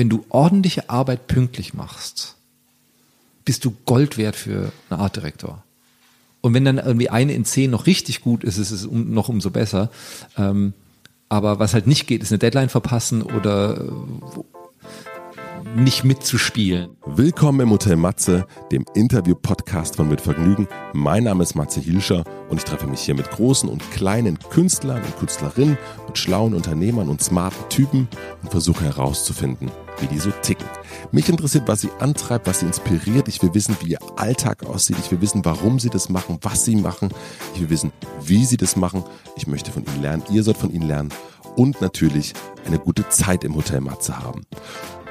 wenn du ordentliche Arbeit pünktlich machst, bist du Gold wert für einen Artdirektor. Und wenn dann irgendwie eine in zehn noch richtig gut ist, ist es um, noch umso besser. Ähm, aber was halt nicht geht, ist eine Deadline verpassen oder nicht mitzuspielen. Willkommen im Hotel Matze, dem Interview-Podcast von Mit Vergnügen. Mein Name ist Matze Hilscher und ich treffe mich hier mit großen und kleinen Künstlern und Künstlerinnen, mit schlauen Unternehmern und smarten Typen und versuche herauszufinden, wie die so ticken. Mich interessiert, was sie antreibt, was sie inspiriert. Ich will wissen, wie ihr Alltag aussieht. Ich will wissen, warum sie das machen, was sie machen. Ich will wissen, wie sie das machen. Ich möchte von ihnen lernen. Ihr sollt von ihnen lernen. Und natürlich eine gute Zeit im Hotel Matze haben.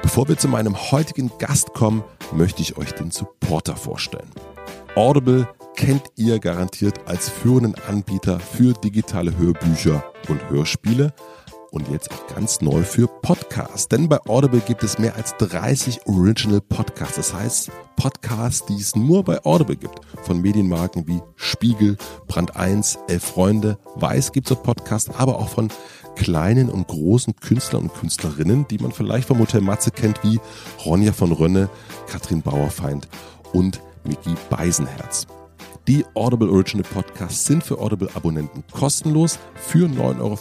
Bevor wir zu meinem heutigen Gast kommen, möchte ich euch den Supporter vorstellen. Audible kennt ihr garantiert als führenden Anbieter für digitale Hörbücher und Hörspiele und jetzt auch ganz neu für Podcasts. Denn bei Audible gibt es mehr als 30 Original Podcasts. Das heißt Podcasts, die es nur bei Audible gibt. Von Medienmarken wie Spiegel, Brand 1, Elf Freunde, Weiß gibt es Podcasts, aber auch von kleinen und großen Künstlern und Künstlerinnen, die man vielleicht vom Hotel Matze kennt, wie Ronja von Rönne, Katrin Bauerfeind und Miki Beisenherz. Die Audible Original Podcasts sind für Audible-Abonnenten kostenlos. Für 9,95 Euro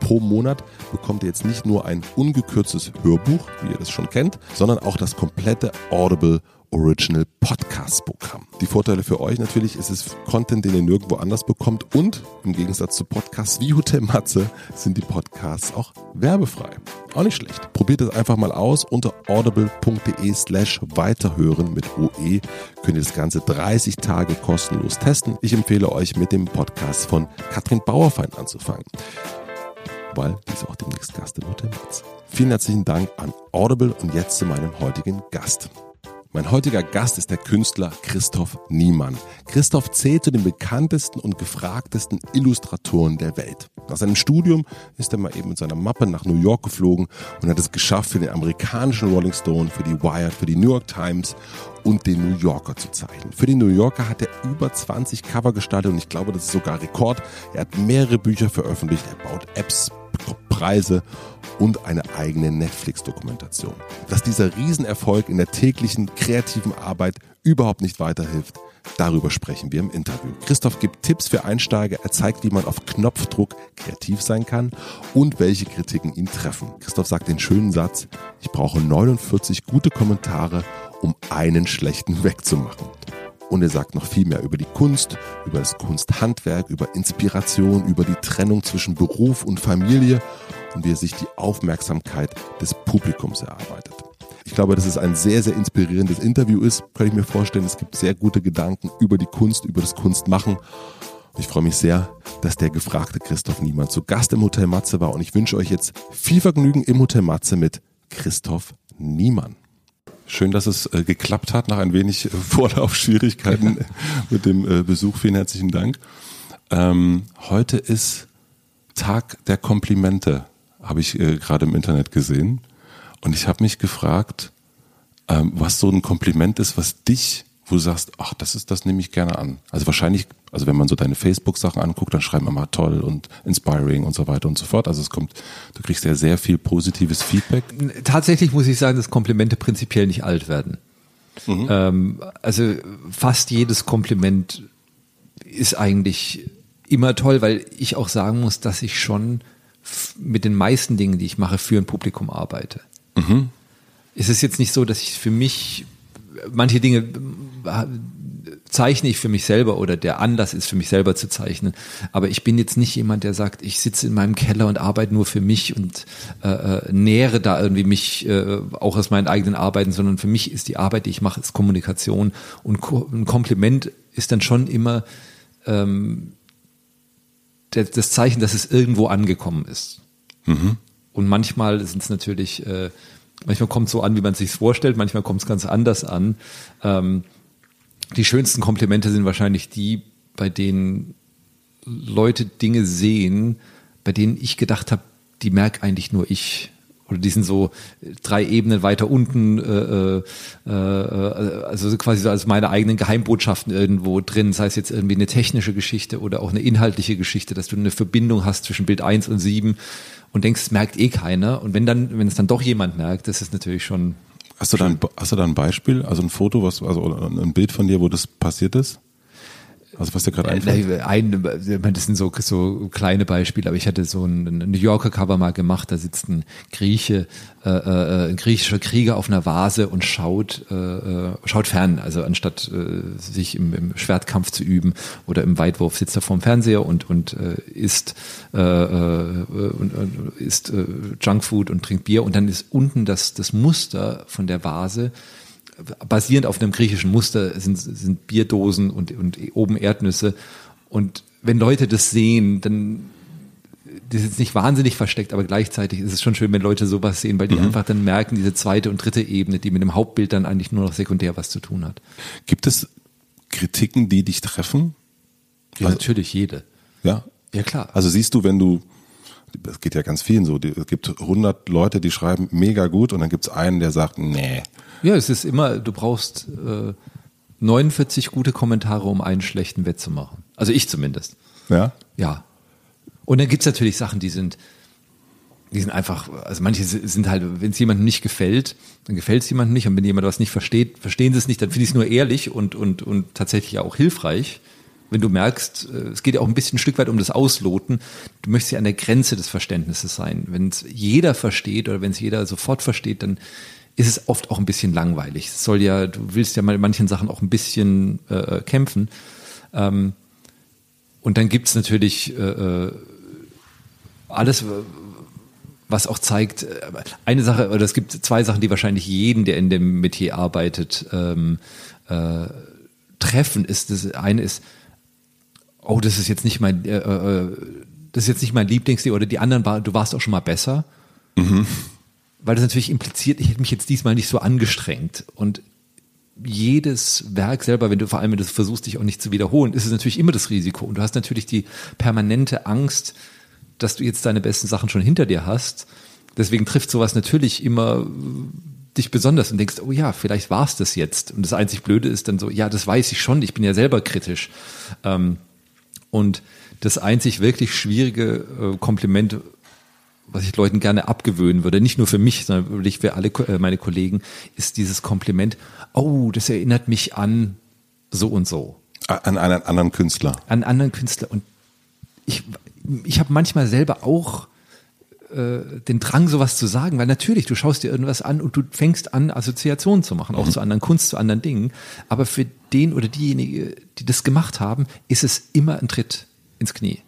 pro Monat bekommt ihr jetzt nicht nur ein ungekürztes Hörbuch, wie ihr das schon kennt, sondern auch das komplette Audible Original Podcast Programm. Die Vorteile für euch natürlich ist es Content, den ihr nirgendwo anders bekommt und im Gegensatz zu Podcasts wie Hotel Matze sind die Podcasts auch werbefrei. Auch nicht schlecht. Probiert es einfach mal aus. Unter audible.de slash weiterhören mit OE könnt ihr das Ganze 30 Tage kostenlos testen. Ich empfehle euch mit dem Podcast von Katrin Bauerfeind anzufangen weil die ist auch demnächst Gast im Hotel Matze. Vielen herzlichen Dank an Audible und jetzt zu meinem heutigen Gast. Mein heutiger Gast ist der Künstler Christoph Niemann. Christoph zählt zu den bekanntesten und gefragtesten Illustratoren der Welt. Nach seinem Studium ist er mal eben mit seiner Mappe nach New York geflogen und hat es geschafft, für den amerikanischen Rolling Stone, für die Wired, für die New York Times und den New Yorker zu zeichnen. Für den New Yorker hat er über 20 Cover gestaltet und ich glaube, das ist sogar Rekord. Er hat mehrere Bücher veröffentlicht, er baut Apps, Preise und eine eigene Netflix-Dokumentation. Dass dieser Riesenerfolg in der täglichen kreativen Arbeit überhaupt nicht weiterhilft, darüber sprechen wir im Interview. Christoph gibt Tipps für Einsteiger, er zeigt, wie man auf Knopfdruck kreativ sein kann und welche Kritiken ihn treffen. Christoph sagt den schönen Satz, ich brauche 49 gute Kommentare, um einen schlechten wegzumachen. Und er sagt noch viel mehr über die Kunst, über das Kunsthandwerk, über Inspiration, über die Trennung zwischen Beruf und Familie und wie er sich die Aufmerksamkeit des Publikums erarbeitet. Ich glaube, dass es ein sehr, sehr inspirierendes Interview ist. Kann ich mir vorstellen, es gibt sehr gute Gedanken über die Kunst, über das Kunstmachen. Ich freue mich sehr, dass der gefragte Christoph Niemann zu Gast im Hotel Matze war und ich wünsche euch jetzt viel Vergnügen im Hotel Matze mit Christoph Niemann. Schön, dass es äh, geklappt hat nach ein wenig äh, Vorlaufschwierigkeiten mit dem äh, Besuch. Vielen herzlichen Dank. Ähm, heute ist Tag der Komplimente, habe ich äh, gerade im Internet gesehen. Und ich habe mich gefragt, ähm, was so ein Kompliment ist, was dich wo du sagst, ach, das ist, das nehme ich gerne an. Also wahrscheinlich, also wenn man so deine Facebook-Sachen anguckt, dann schreiben immer toll und inspiring und so weiter und so fort. Also es kommt, du kriegst ja sehr viel positives Feedback. Tatsächlich muss ich sagen, dass Komplimente prinzipiell nicht alt werden. Mhm. Ähm, also fast jedes Kompliment ist eigentlich immer toll, weil ich auch sagen muss, dass ich schon mit den meisten Dingen, die ich mache, für ein Publikum arbeite. Mhm. Es ist jetzt nicht so, dass ich für mich manche Dinge äh, zeichne ich für mich selber oder der Anlass ist für mich selber zu zeichnen. Aber ich bin jetzt nicht jemand, der sagt, ich sitze in meinem Keller und arbeite nur für mich und äh, äh, nähere da irgendwie mich äh, auch aus meinen eigenen Arbeiten, sondern für mich ist die Arbeit, die ich mache, ist Kommunikation und Ko ein Kompliment ist dann schon immer ähm, der, das Zeichen, dass es irgendwo angekommen ist. Mhm. Und manchmal sind es natürlich äh, Manchmal kommt es so an, wie man es sich vorstellt, manchmal kommt es ganz anders an. Ähm, die schönsten Komplimente sind wahrscheinlich die, bei denen Leute Dinge sehen, bei denen ich gedacht habe, die merke eigentlich nur ich. Oder die sind so drei Ebenen weiter unten, äh, äh, also quasi so als meine eigenen Geheimbotschaften irgendwo drin, sei es jetzt irgendwie eine technische Geschichte oder auch eine inhaltliche Geschichte, dass du eine Verbindung hast zwischen Bild 1 und 7 und denkst, es merkt eh keiner. Und wenn dann, wenn es dann doch jemand merkt, das ist natürlich schon. Hast du da ein, hast du da ein Beispiel, also ein Foto, was, also ein Bild von dir, wo das passiert ist? Also was dir gerade einfällt? Ein, das sind so, so kleine Beispiele, aber ich hatte so ein New Yorker Cover mal gemacht, da sitzt ein Grieche, äh, äh, ein griechischer Krieger auf einer Vase und schaut, äh, äh, schaut fern. Also anstatt äh, sich im, im Schwertkampf zu üben oder im Weitwurf sitzt er vorm Fernseher und, und äh, isst, äh, äh, und, äh, isst äh, Junkfood und trinkt Bier und dann ist unten das, das Muster von der Vase basierend auf einem griechischen Muster sind, sind Bierdosen und, und oben Erdnüsse. Und wenn Leute das sehen, dann das ist jetzt nicht wahnsinnig versteckt, aber gleichzeitig ist es schon schön, wenn Leute sowas sehen, weil die mhm. einfach dann merken, diese zweite und dritte Ebene, die mit dem Hauptbild dann eigentlich nur noch sekundär was zu tun hat. Gibt es Kritiken, die dich treffen? Ja, also, natürlich jede. Ja? Ja, klar. Also siehst du, wenn du, es geht ja ganz vielen so, es gibt 100 Leute, die schreiben mega gut und dann gibt es einen, der sagt, nee, ja, es ist immer, du brauchst äh, 49 gute Kommentare, um einen schlechten wettzumachen. Also ich zumindest. Ja? Ja. Und dann gibt's natürlich Sachen, die sind, die sind einfach, also manche sind halt, wenn es jemandem nicht gefällt, dann gefällt es jemandem nicht. Und wenn jemand was nicht versteht, verstehen sie es nicht, dann finde ich es nur ehrlich und, und, und tatsächlich auch hilfreich. Wenn du merkst, äh, es geht ja auch ein bisschen ein Stück weit um das Ausloten, du möchtest ja an der Grenze des Verständnisses sein. Wenn es jeder versteht oder wenn es jeder sofort versteht, dann ist es oft auch ein bisschen langweilig. Es soll ja, du willst ja mal in manchen Sachen auch ein bisschen äh, kämpfen. Ähm, und dann gibt es natürlich äh, äh, alles, was auch zeigt, äh, eine Sache, oder es gibt zwei Sachen, die wahrscheinlich jeden, der in dem Metier arbeitet, ähm, äh, treffen, ist das eine ist, oh, das ist jetzt nicht mein, äh, äh, das ist jetzt nicht mein Lieblingsding, oder die anderen war, du warst auch schon mal besser. Mhm weil das natürlich impliziert, ich hätte mich jetzt diesmal nicht so angestrengt. Und jedes Werk selber, wenn du vor allem, wenn du versuchst, dich auch nicht zu wiederholen, ist es natürlich immer das Risiko. Und du hast natürlich die permanente Angst, dass du jetzt deine besten Sachen schon hinter dir hast. Deswegen trifft sowas natürlich immer dich besonders und denkst, oh ja, vielleicht war es das jetzt. Und das einzig Blöde ist dann so, ja, das weiß ich schon, ich bin ja selber kritisch. Ähm, und das einzig wirklich schwierige äh, Kompliment, was ich Leuten gerne abgewöhnen würde, nicht nur für mich, sondern wirklich für alle äh, meine Kollegen, ist dieses Kompliment, oh, das erinnert mich an so und so. An einen anderen Künstler. An einen anderen Künstler. Und ich, ich habe manchmal selber auch äh, den Drang, sowas zu sagen, weil natürlich, du schaust dir irgendwas an und du fängst an, Assoziationen zu machen, auch mhm. zu anderen Kunst, zu anderen Dingen. Aber für den oder diejenige, die das gemacht haben, ist es immer ein Tritt ins Knie.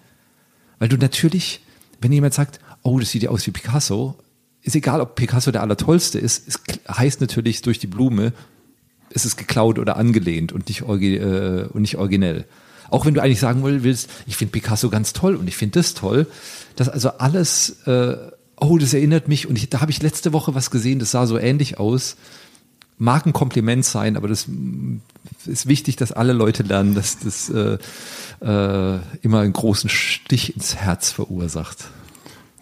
Weil du natürlich, wenn jemand sagt, oh, das sieht ja aus wie Picasso, ist egal, ob Picasso der Allertollste ist, es heißt natürlich durch die Blume, es ist geklaut oder angelehnt und nicht, äh, und nicht originell. Auch wenn du eigentlich sagen willst, ich finde Picasso ganz toll und ich finde das toll, dass also alles, äh, oh, das erinnert mich und ich, da habe ich letzte Woche was gesehen, das sah so ähnlich aus. Mag ein Kompliment sein, aber das mm, ist wichtig, dass alle Leute lernen, dass das äh, äh, immer einen großen Stich ins Herz verursacht.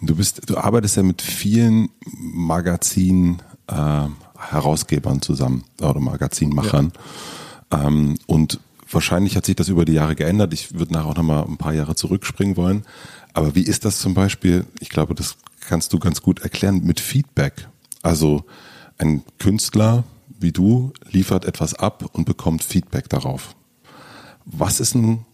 Du bist, du arbeitest ja mit vielen Magazin äh, Herausgebern zusammen oder Magazinmachern. Ja. Ähm, und wahrscheinlich hat sich das über die Jahre geändert. Ich würde nachher auch noch mal ein paar Jahre zurückspringen wollen. Aber wie ist das zum Beispiel? Ich glaube, das kannst du ganz gut erklären mit Feedback. Also ein Künstler wie du liefert etwas ab und bekommt Feedback darauf. Was ist ein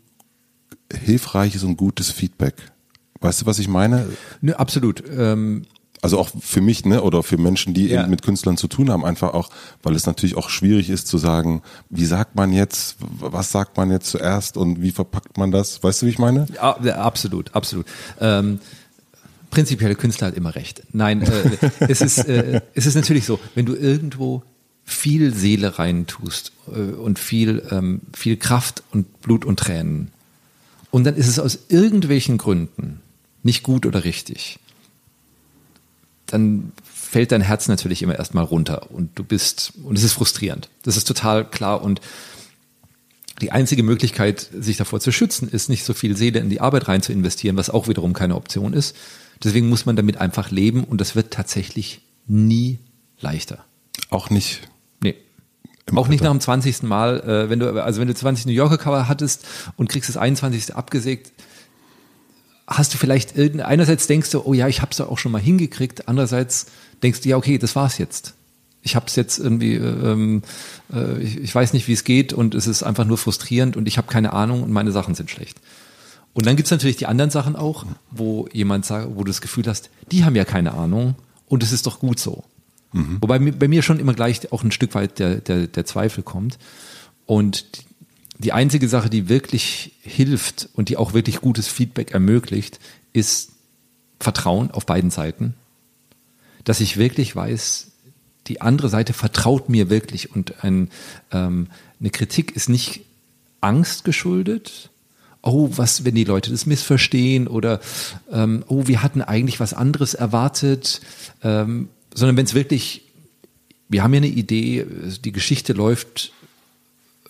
hilfreiches und gutes Feedback? Weißt du, was ich meine? Ne, absolut. Ähm also auch für mich, ne, oder für Menschen, die ja. eben mit Künstlern zu tun haben, einfach auch, weil es natürlich auch schwierig ist zu sagen, wie sagt man jetzt, was sagt man jetzt zuerst und wie verpackt man das? Weißt du, wie ich meine? Ja, absolut, absolut. Ähm, prinzipiell Künstler hat immer recht. Nein, äh, es ist äh, es ist natürlich so, wenn du irgendwo viel Seele reintust äh, und viel ähm, viel Kraft und Blut und Tränen und dann ist es aus irgendwelchen Gründen nicht gut oder richtig, dann fällt dein Herz natürlich immer erstmal runter und du bist, und es ist frustrierend. Das ist total klar und die einzige Möglichkeit, sich davor zu schützen, ist nicht so viel Seele in die Arbeit rein zu investieren, was auch wiederum keine Option ist. Deswegen muss man damit einfach leben und das wird tatsächlich nie leichter. Auch nicht. Nee. Auch nicht nach dem 20. Mal, äh, wenn du, also wenn du 20 New Yorker Cover hattest und kriegst das 21. abgesägt, hast du vielleicht einerseits denkst du, oh ja, ich hab's da auch schon mal hingekriegt, andererseits denkst du, ja, okay, das war's jetzt. Ich hab's jetzt irgendwie, ähm, äh, ich, ich weiß nicht, wie es geht und es ist einfach nur frustrierend und ich habe keine Ahnung und meine Sachen sind schlecht. Und dann gibt's natürlich die anderen Sachen auch, wo jemand sagt, wo du das Gefühl hast, die haben ja keine Ahnung und es ist doch gut so. Mhm. Wobei bei mir schon immer gleich auch ein Stück weit der, der, der Zweifel kommt. Und die einzige Sache, die wirklich hilft und die auch wirklich gutes Feedback ermöglicht, ist Vertrauen auf beiden Seiten. Dass ich wirklich weiß, die andere Seite vertraut mir wirklich und ein, ähm, eine Kritik ist nicht Angst geschuldet. Oh, was, wenn die Leute das missverstehen oder ähm, oh, wir hatten eigentlich was anderes erwartet, ähm, sondern wenn es wirklich, wir haben ja eine Idee, die Geschichte läuft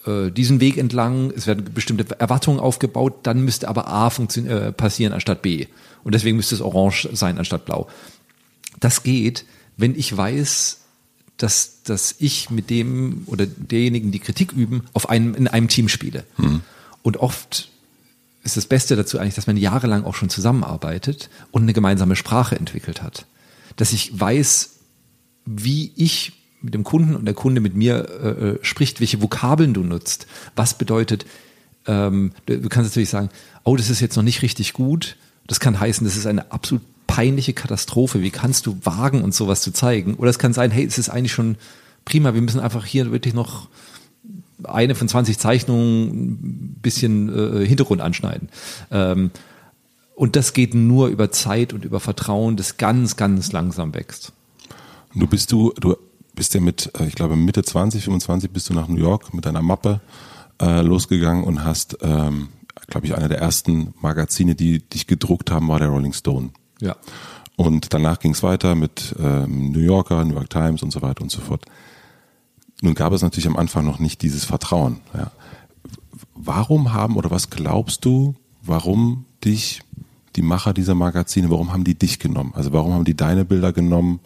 äh, diesen Weg entlang, es werden bestimmte Erwartungen aufgebaut, dann müsste aber A äh, passieren anstatt B. Und deswegen müsste es orange sein anstatt blau. Das geht, wenn ich weiß, dass, dass ich mit dem oder derjenigen, die Kritik üben, auf einem, in einem Team spiele. Mhm. Und oft ist das Beste dazu eigentlich, dass man jahrelang auch schon zusammenarbeitet und eine gemeinsame Sprache entwickelt hat. Dass ich weiß, wie ich mit dem Kunden und der Kunde mit mir äh, äh, spricht, welche Vokabeln du nutzt. Was bedeutet, ähm, du, kannst natürlich sagen, oh, das ist jetzt noch nicht richtig gut. Das kann heißen, das ist eine absolut peinliche Katastrophe. Wie kannst du wagen, uns sowas zu zeigen? Oder es kann sein, hey, es ist eigentlich schon prima. Wir müssen einfach hier wirklich noch eine von 20 Zeichnungen ein bisschen äh, Hintergrund anschneiden. Ähm, und das geht nur über Zeit und über Vertrauen, das ganz, ganz langsam wächst. Du bist du, du bist ja mit, äh, ich glaube Mitte 20, 25 bist du nach New York mit deiner Mappe äh, losgegangen und hast, ähm, glaube ich, einer der ersten Magazine, die dich gedruckt haben, war der Rolling Stone. Ja. Und danach ging es weiter mit ähm, New Yorker, New York Times und so weiter und so fort. Nun gab es natürlich am Anfang noch nicht dieses Vertrauen. Ja. Warum haben oder was glaubst du, warum dich die Macher dieser Magazine, warum haben die dich genommen? Also warum haben die deine Bilder genommen?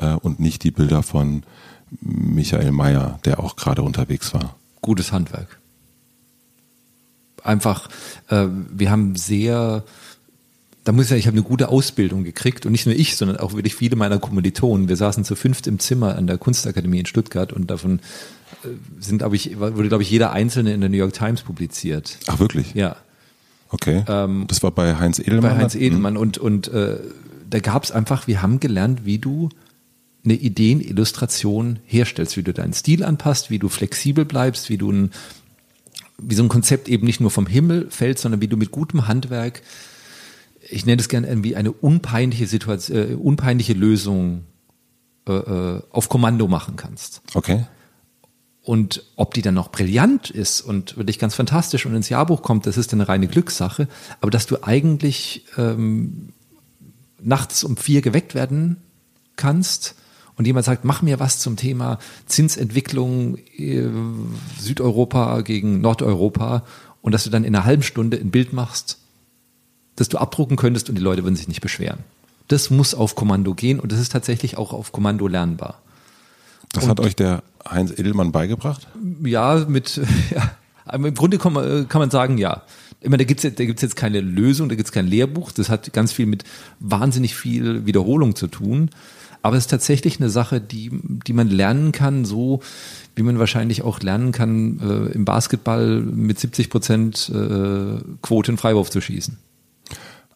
Äh, und nicht die Bilder von Michael Mayer, der auch gerade unterwegs war. Gutes Handwerk. Einfach, äh, wir haben sehr, da muss ich sagen, ich habe eine gute Ausbildung gekriegt und nicht nur ich, sondern auch wirklich viele meiner Kommilitonen. Wir saßen zu fünft im Zimmer an der Kunstakademie in Stuttgart und davon äh, sind, glaube ich, wurde, glaube ich, jeder Einzelne in der New York Times publiziert. Ach, wirklich? Ja. Okay. Ähm, das war bei Heinz Edelmann? Bei Heinz Edelmann mhm. und, und äh, da gab es einfach, wir haben gelernt, wie du eine Ideenillustration herstellst, wie du deinen Stil anpasst, wie du flexibel bleibst, wie du ein, wie so ein Konzept eben nicht nur vom Himmel fällt, sondern wie du mit gutem Handwerk, ich nenne es gerne irgendwie eine unpeinliche Situation, äh, unpeinliche Lösung äh, äh, auf Kommando machen kannst. Okay. Und ob die dann noch brillant ist und wirklich ganz fantastisch und ins Jahrbuch kommt, das ist eine reine Glückssache. Aber dass du eigentlich ähm, nachts um vier geweckt werden kannst und jemand sagt, mach mir was zum Thema Zinsentwicklung äh, Südeuropa gegen Nordeuropa und dass du dann in einer halben Stunde ein Bild machst, das du abdrucken könntest und die Leute würden sich nicht beschweren. Das muss auf Kommando gehen und das ist tatsächlich auch auf Kommando lernbar. Das und, hat euch der Heinz Edelmann beigebracht? Ja, mit, ja, im Grunde kann man, kann man sagen, ja. Immer, da gibt's da gibt's jetzt keine Lösung, da gibt's kein Lehrbuch. Das hat ganz viel mit wahnsinnig viel Wiederholung zu tun. Aber es ist tatsächlich eine Sache, die, die man lernen kann, so wie man wahrscheinlich auch lernen kann, äh, im Basketball mit 70 Prozent äh, Quote in Freiwurf zu schießen.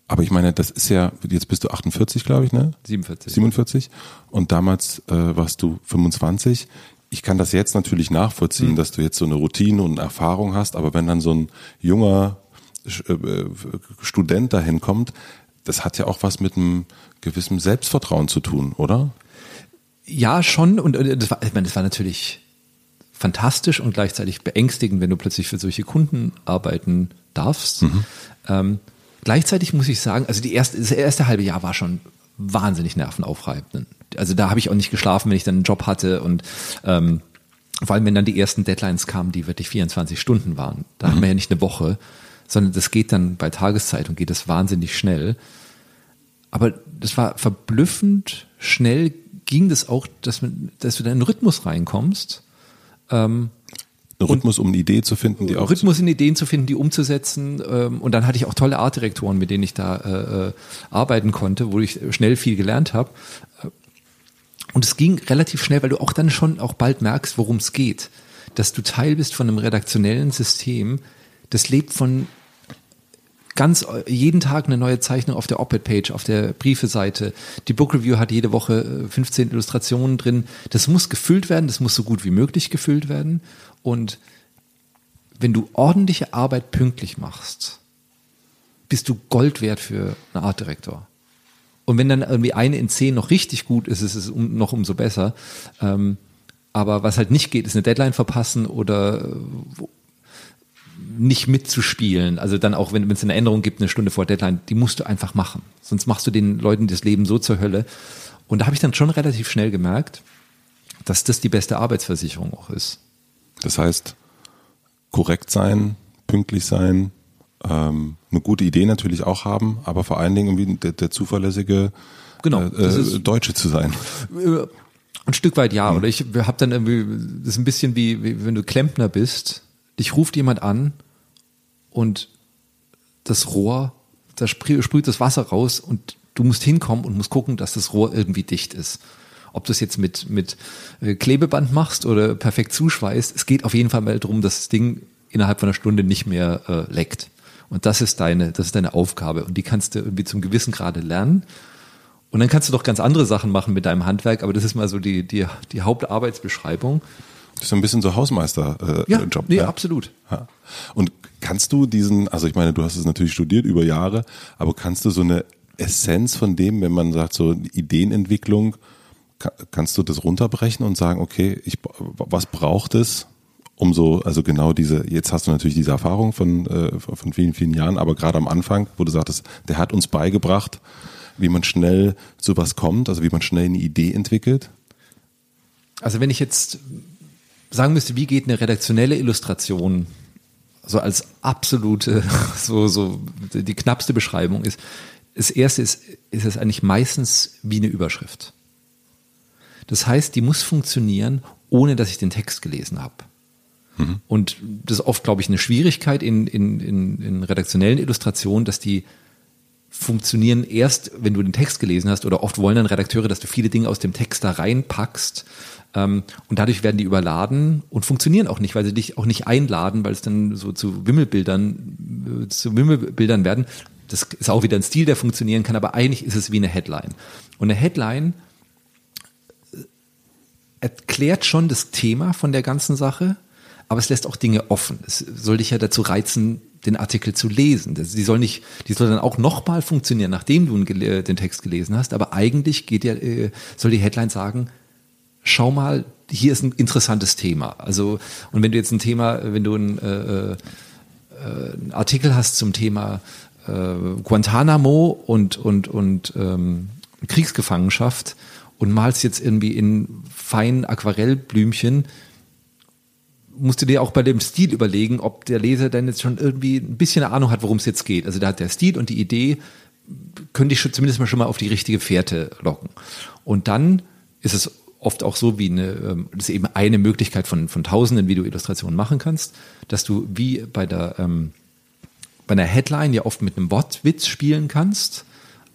Aber ich meine, das ist ja, jetzt bist du 48, glaube ich, ne? 47. 47. Und damals äh, warst du 25. Ich kann das jetzt natürlich nachvollziehen, mhm. dass du jetzt so eine Routine und Erfahrung hast, aber wenn dann so ein junger äh, Student dahin kommt, das hat ja auch was mit einem gewissen Selbstvertrauen zu tun, oder? Ja, schon. Und äh, das war, ich meine, das war natürlich fantastisch und gleichzeitig beängstigend, wenn du plötzlich für solche Kunden arbeiten darfst. Mhm. Ähm, gleichzeitig muss ich sagen, also die erste, das erste halbe Jahr war schon wahnsinnig nervenaufreibend. Also da habe ich auch nicht geschlafen, wenn ich dann einen Job hatte und ähm, vor allem, wenn dann die ersten Deadlines kamen, die wirklich 24 Stunden waren. Da mhm. haben wir ja nicht eine Woche, sondern das geht dann bei Tageszeitung geht das wahnsinnig schnell. Aber das war verblüffend schnell ging das auch, dass, man, dass du da in einen Rhythmus reinkommst. Ähm, ein Rhythmus, um eine Idee zu finden, die auch Rhythmus in Ideen zu finden, die umzusetzen. Ähm, und dann hatte ich auch tolle Artdirektoren, mit denen ich da äh, äh arbeiten konnte, wo ich schnell viel gelernt habe. Und es ging relativ schnell, weil du auch dann schon auch bald merkst, worum es geht. Dass du Teil bist von einem redaktionellen System, das lebt von ganz jeden Tag eine neue Zeichnung auf der Op-Ed-Page, auf der Briefeseite. Die Book Review hat jede Woche 15 äh, Illustrationen drin. Das muss gefüllt werden, das muss so gut wie möglich gefüllt werden. Und wenn du ordentliche Arbeit pünktlich machst, bist du Gold wert für einen Artdirektor. Und wenn dann irgendwie eine in zehn noch richtig gut ist, ist es noch umso besser. Ähm, aber was halt nicht geht, ist eine Deadline verpassen oder äh, nicht mitzuspielen. Also dann auch, wenn es eine Änderung gibt, eine Stunde vor Deadline, die musst du einfach machen. Sonst machst du den Leuten das Leben so zur Hölle. Und da habe ich dann schon relativ schnell gemerkt, dass das die beste Arbeitsversicherung auch ist. Das heißt, korrekt sein, pünktlich sein, ähm, eine gute Idee natürlich auch haben, aber vor allen Dingen irgendwie der, der zuverlässige genau, äh, Deutsche zu sein. Äh, ein Stück weit ja. Oder ich habe dann irgendwie, das ist ein bisschen wie, wie wenn du Klempner bist, dich ruft jemand an und das Rohr, da sprüht das Wasser raus und du musst hinkommen und musst gucken, dass das Rohr irgendwie dicht ist. Ob du es jetzt mit, mit äh, Klebeband machst oder perfekt zuschweißt, es geht auf jeden Fall mal darum, dass das Ding innerhalb von einer Stunde nicht mehr äh, leckt. Und das ist deine, das ist deine Aufgabe. Und die kannst du irgendwie zum gewissen Grade lernen. Und dann kannst du doch ganz andere Sachen machen mit deinem Handwerk, aber das ist mal so die, die, die Hauptarbeitsbeschreibung. Das ist so ein bisschen so Hausmeister-Job. Äh, ja, Job, nee, ja, absolut. Ja. Und kannst du diesen, also ich meine, du hast es natürlich studiert über Jahre, aber kannst du so eine Essenz von dem, wenn man sagt, so Ideenentwicklung, kannst du das runterbrechen und sagen, okay, ich, was braucht es, um so, also genau diese, jetzt hast du natürlich diese Erfahrung von, äh, von vielen, vielen Jahren, aber gerade am Anfang, wo du sagtest, der hat uns beigebracht, wie man schnell zu was kommt, also wie man schnell eine Idee entwickelt? Also wenn ich jetzt sagen müsste, wie geht eine redaktionelle Illustration so als absolute, so, so die knappste Beschreibung ist, das erste ist, ist es eigentlich meistens wie eine Überschrift. Das heißt, die muss funktionieren, ohne dass ich den Text gelesen habe. Mhm. Und das ist oft, glaube ich, eine Schwierigkeit in, in, in, in redaktionellen Illustrationen, dass die funktionieren erst, wenn du den Text gelesen hast, oder oft wollen dann Redakteure, dass du viele Dinge aus dem Text da reinpackst. Ähm, und dadurch werden die überladen und funktionieren auch nicht, weil sie dich auch nicht einladen, weil es dann so zu Wimmelbildern, äh, zu Wimmelbildern werden. Das ist auch wieder ein Stil, der funktionieren kann, aber eigentlich ist es wie eine Headline. Und eine Headline äh, erklärt schon das Thema von der ganzen Sache, aber es lässt auch Dinge offen. Es soll dich ja dazu reizen, den Artikel zu lesen. Die soll nicht, die soll dann auch nochmal funktionieren, nachdem du den Text gelesen hast. Aber eigentlich geht ja, äh, soll die Headline sagen, schau mal, hier ist ein interessantes Thema. Also, und wenn du jetzt ein Thema, wenn du ein, äh, äh, einen Artikel hast zum Thema äh, Guantanamo und, und, und ähm, Kriegsgefangenschaft und malst jetzt irgendwie in feinen Aquarellblümchen, musst du dir auch bei dem Stil überlegen, ob der Leser denn jetzt schon irgendwie ein bisschen eine Ahnung hat, worum es jetzt geht. Also da hat der Stil und die Idee, könnte ich schon, zumindest mal schon mal auf die richtige Fährte locken. Und dann ist es oft auch so wie eine, ähm, das ist eben eine Möglichkeit von, von tausenden Videoillustrationen machen kannst, dass du wie bei der, ähm, bei einer Headline ja oft mit einem Wortwitz spielen kannst.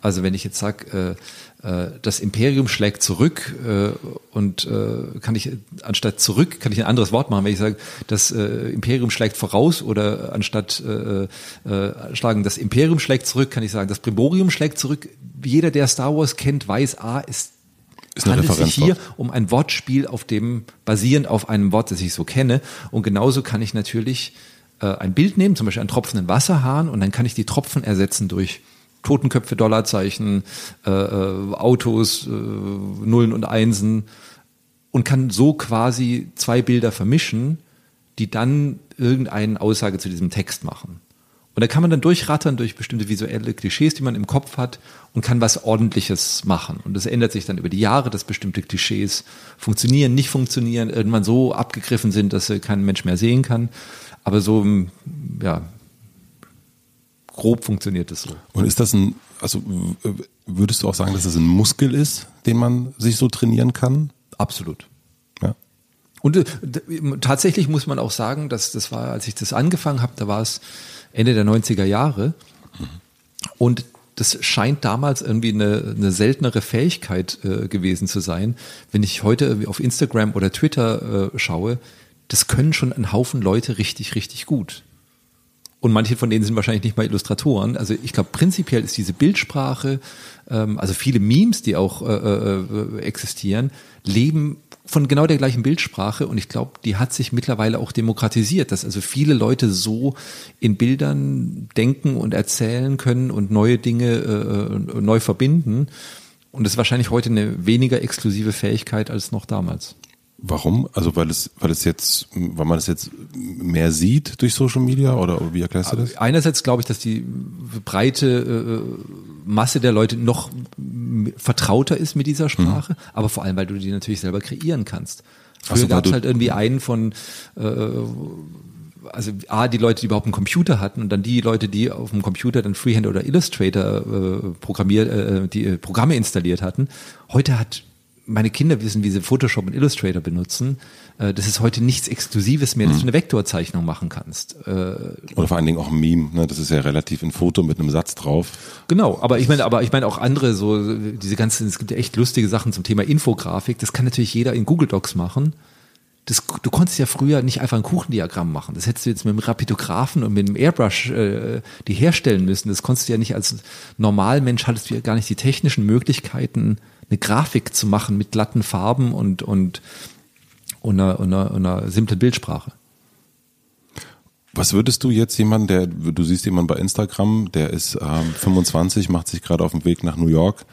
Also wenn ich jetzt sage, äh, äh, das Imperium schlägt zurück äh, und äh, kann ich anstatt zurück kann ich ein anderes Wort machen, wenn ich sage, das äh, Imperium schlägt voraus oder anstatt schlagen das Imperium schlägt zurück, kann ich sagen, das Primorium schlägt zurück. Jeder, der Star Wars kennt, weiß, A ist es handelt sich hier um ein Wortspiel, auf dem basierend auf einem Wort, das ich so kenne. Und genauso kann ich natürlich äh, ein Bild nehmen, zum Beispiel einen tropfenden Wasserhahn, und dann kann ich die Tropfen ersetzen durch Totenköpfe, Dollarzeichen, äh, äh, Autos, äh, Nullen und Einsen und kann so quasi zwei Bilder vermischen, die dann irgendeine Aussage zu diesem Text machen. Und da kann man dann durchrattern durch bestimmte visuelle Klischees, die man im Kopf hat und kann was Ordentliches machen. Und das ändert sich dann über die Jahre, dass bestimmte Klischees funktionieren, nicht funktionieren, irgendwann so abgegriffen sind, dass sie kein Mensch mehr sehen kann. Aber so, ja, grob funktioniert das so. Und ist das ein, also würdest du auch sagen, dass es ein Muskel ist, den man sich so trainieren kann? Absolut. Und äh, tatsächlich muss man auch sagen, dass das war, als ich das angefangen habe, da war es Ende der 90er Jahre. Mhm. Und das scheint damals irgendwie eine, eine seltenere Fähigkeit äh, gewesen zu sein. Wenn ich heute auf Instagram oder Twitter äh, schaue, das können schon ein Haufen Leute richtig, richtig gut. Und manche von denen sind wahrscheinlich nicht mal Illustratoren. Also ich glaube, prinzipiell ist diese Bildsprache, ähm, also viele Memes, die auch äh, äh, existieren, leben von genau der gleichen Bildsprache und ich glaube, die hat sich mittlerweile auch demokratisiert, dass also viele Leute so in Bildern denken und erzählen können und neue Dinge äh, äh neu verbinden. Und das ist wahrscheinlich heute eine weniger exklusive Fähigkeit als noch damals. Warum? Also weil es, weil es jetzt, weil man es jetzt mehr sieht durch Social Media oder wie erklärst du das? Einerseits glaube ich, dass die breite äh, Masse der Leute noch vertrauter ist mit dieser Sprache, mhm. aber vor allem, weil du die natürlich selber kreieren kannst. Früher so, gab es halt irgendwie einen von äh, also A, die Leute, die überhaupt einen Computer hatten und dann die Leute, die auf dem Computer dann Freehand oder Illustrator äh, programmiert, äh, die äh, Programme installiert hatten. Heute hat meine Kinder wissen, wie sie Photoshop und Illustrator benutzen. Äh, das ist heute nichts Exklusives mehr, dass du mhm. eine Vektorzeichnung machen kannst. Äh, Oder vor allen Dingen auch ein Meme, ne? das ist ja relativ ein Foto mit einem Satz drauf. Genau, aber ich meine, aber ich meine auch andere, so diese ganzen, es gibt ja echt lustige Sachen zum Thema Infografik. Das kann natürlich jeder in Google Docs machen. Das, du konntest ja früher nicht einfach ein Kuchendiagramm machen. Das hättest du jetzt mit dem Rapidographen und mit dem Airbrush äh, die herstellen müssen. Das konntest du ja nicht als Normalmensch, hattest du ja gar nicht die technischen Möglichkeiten, eine Grafik zu machen mit glatten Farben und, und, und, einer, und, einer, und einer simplen Bildsprache. Was würdest du jetzt jemanden, der, du siehst jemanden bei Instagram, der ist ähm, 25, macht sich gerade auf dem Weg nach New York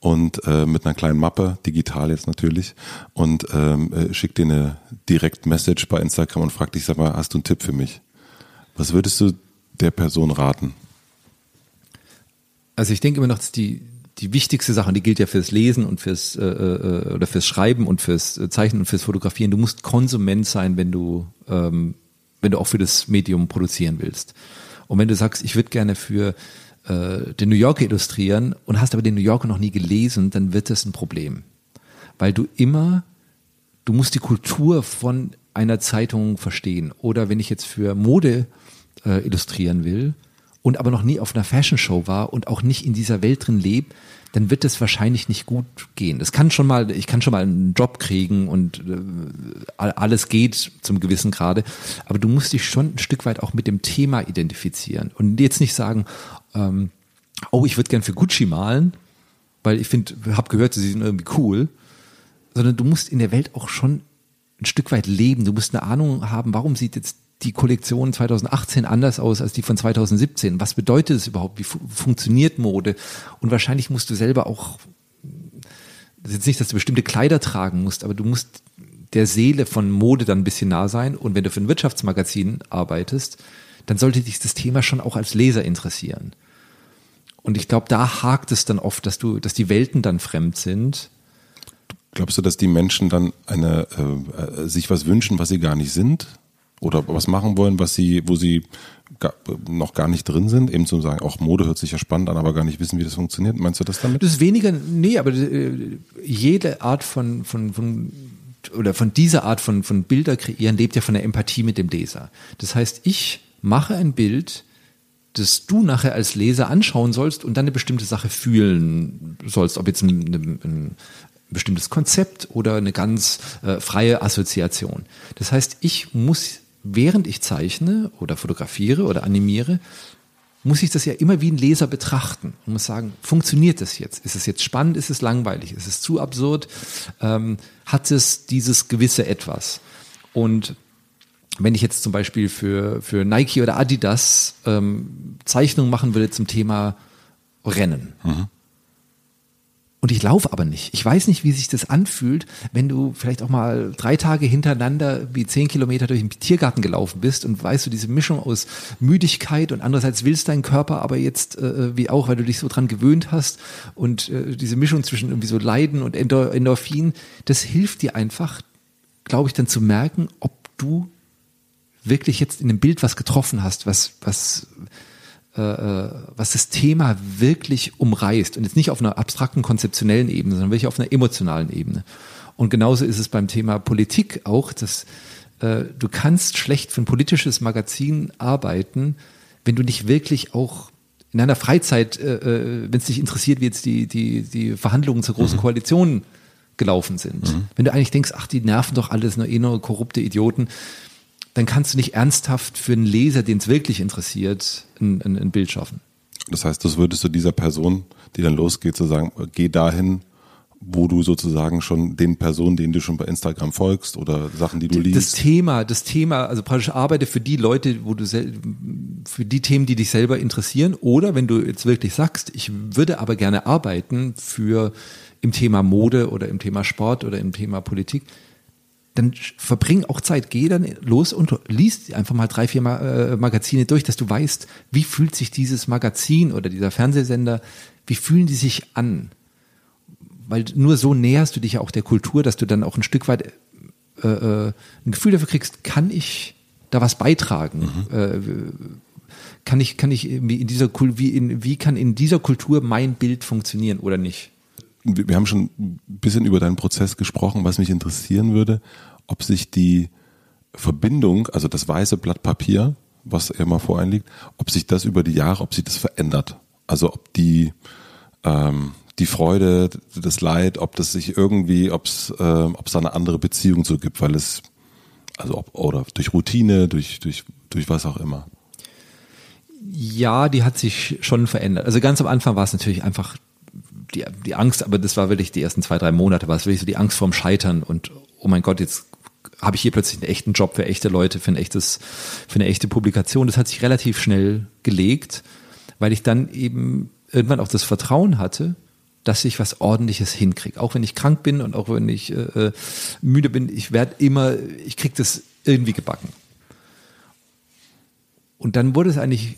und äh, mit einer kleinen Mappe, digital jetzt natürlich, und ähm, äh, schickt dir eine Direct-Message bei Instagram und fragt dich, sag mal, hast du einen Tipp für mich? Was würdest du der Person raten? Also ich denke immer noch, dass die, die wichtigste Sache, die gilt ja fürs Lesen und fürs äh, äh, oder fürs Schreiben und fürs Zeichnen und fürs Fotografieren. Du musst Konsument sein, wenn du ähm, wenn du auch für das Medium produzieren willst. Und wenn du sagst, ich würde gerne für äh, den New Yorker illustrieren und hast aber den New Yorker noch nie gelesen, dann wird das ein Problem, weil du immer du musst die Kultur von einer Zeitung verstehen. Oder wenn ich jetzt für Mode äh, illustrieren will, und aber noch nie auf einer Fashion Show war und auch nicht in dieser Welt drin lebt, dann wird es wahrscheinlich nicht gut gehen. Das kann schon mal, ich kann schon mal einen Job kriegen und äh, alles geht zum gewissen Grade, aber du musst dich schon ein Stück weit auch mit dem Thema identifizieren und jetzt nicht sagen, ähm, oh, ich würde gern für Gucci malen, weil ich finde, habe gehört, sie sind irgendwie cool, sondern du musst in der Welt auch schon ein Stück weit leben. Du musst eine Ahnung haben, warum sieht jetzt die Kollektion 2018 anders aus als die von 2017? Was bedeutet es überhaupt? Wie fu funktioniert Mode? Und wahrscheinlich musst du selber auch, das ist jetzt nicht, dass du bestimmte Kleider tragen musst, aber du musst der Seele von Mode dann ein bisschen nah sein. Und wenn du für ein Wirtschaftsmagazin arbeitest, dann sollte dich das Thema schon auch als Leser interessieren. Und ich glaube, da hakt es dann oft, dass du, dass die Welten dann fremd sind. Glaubst du, dass die Menschen dann eine, äh, sich was wünschen, was sie gar nicht sind? oder was machen wollen, was sie, wo sie gar, noch gar nicht drin sind, eben zu sagen, auch Mode hört sich ja spannend an, aber gar nicht wissen, wie das funktioniert. Meinst du das damit? Das ist weniger, nee, aber äh, jede Art von, von, von oder von dieser Art von, von Bilder kreieren lebt ja von der Empathie mit dem Leser. Das heißt, ich mache ein Bild, das du nachher als Leser anschauen sollst und dann eine bestimmte Sache fühlen sollst, ob jetzt ein, ein, ein bestimmtes Konzept oder eine ganz äh, freie Assoziation. Das heißt, ich muss während ich zeichne oder fotografiere oder animiere, muss ich das ja immer wie ein Leser betrachten und muss sagen, funktioniert das jetzt? Ist es jetzt spannend? Ist es langweilig? Ist es zu absurd? Ähm, hat es dieses gewisse Etwas? Und wenn ich jetzt zum Beispiel für, für Nike oder Adidas ähm, Zeichnungen machen würde zum Thema Rennen, mhm. Und ich laufe aber nicht. Ich weiß nicht, wie sich das anfühlt, wenn du vielleicht auch mal drei Tage hintereinander wie zehn Kilometer durch den Tiergarten gelaufen bist und weißt du, diese Mischung aus Müdigkeit und andererseits willst dein Körper aber jetzt äh, wie auch, weil du dich so dran gewöhnt hast und äh, diese Mischung zwischen irgendwie so Leiden und Endor Endorphin, das hilft dir einfach, glaube ich, dann zu merken, ob du wirklich jetzt in dem Bild was getroffen hast, was, was, äh, äh, was das Thema wirklich umreißt und jetzt nicht auf einer abstrakten konzeptionellen Ebene, sondern wirklich auf einer emotionalen Ebene. Und genauso ist es beim Thema Politik auch, dass äh, du kannst schlecht für ein politisches Magazin arbeiten, wenn du nicht wirklich auch in deiner Freizeit, äh, äh wenn es dich interessiert, wie jetzt die, die, die Verhandlungen zur großen mhm. Koalition gelaufen sind. Mhm. Wenn du eigentlich denkst, ach, die nerven doch alles, nur eh nur korrupte Idioten, dann kannst du nicht ernsthaft für einen Leser, den es wirklich interessiert, ein, ein, ein Bild schaffen. Das heißt, das würdest du dieser Person, die dann losgeht, zu sagen, geh dahin, wo du sozusagen schon den Personen, denen du schon bei Instagram folgst oder Sachen, die du liest. Das Thema, das Thema, also praktisch arbeite für die Leute, wo du für die Themen, die dich selber interessieren. Oder wenn du jetzt wirklich sagst, ich würde aber gerne arbeiten für im Thema Mode oder im Thema Sport oder im Thema Politik, dann verbring auch Zeit, geh dann los und liest einfach mal drei, vier äh, Magazine durch, dass du weißt, wie fühlt sich dieses Magazin oder dieser Fernsehsender, wie fühlen die sich an? Weil nur so näherst du dich ja auch der Kultur, dass du dann auch ein Stück weit äh, äh ein Gefühl dafür kriegst, kann ich da was beitragen? Mhm. Äh, kann ich, kann ich in dieser, wie, in, wie kann in dieser Kultur mein Bild funktionieren oder nicht? Wir haben schon ein bisschen über deinen Prozess gesprochen, was mich interessieren würde, ob sich die Verbindung, also das weiße Blatt Papier, was immer vor einem liegt, ob sich das über die Jahre, ob sich das verändert. Also ob die, ähm, die Freude, das Leid, ob das sich irgendwie, ob es äh, ob es da eine andere Beziehung zu gibt, weil es, also ob, oder durch Routine, durch, durch, durch was auch immer. Ja, die hat sich schon verändert. Also ganz am Anfang war es natürlich einfach die, die Angst, aber das war wirklich die ersten zwei, drei Monate, war es wirklich so die Angst vorm Scheitern und oh mein Gott, jetzt habe ich hier plötzlich einen echten Job für echte Leute, für ein echtes, für eine echte Publikation. Das hat sich relativ schnell gelegt, weil ich dann eben irgendwann auch das Vertrauen hatte, dass ich was Ordentliches hinkriege. Auch wenn ich krank bin und auch wenn ich äh, äh müde bin, ich werde immer, ich kriege das irgendwie gebacken. Und dann wurde es eigentlich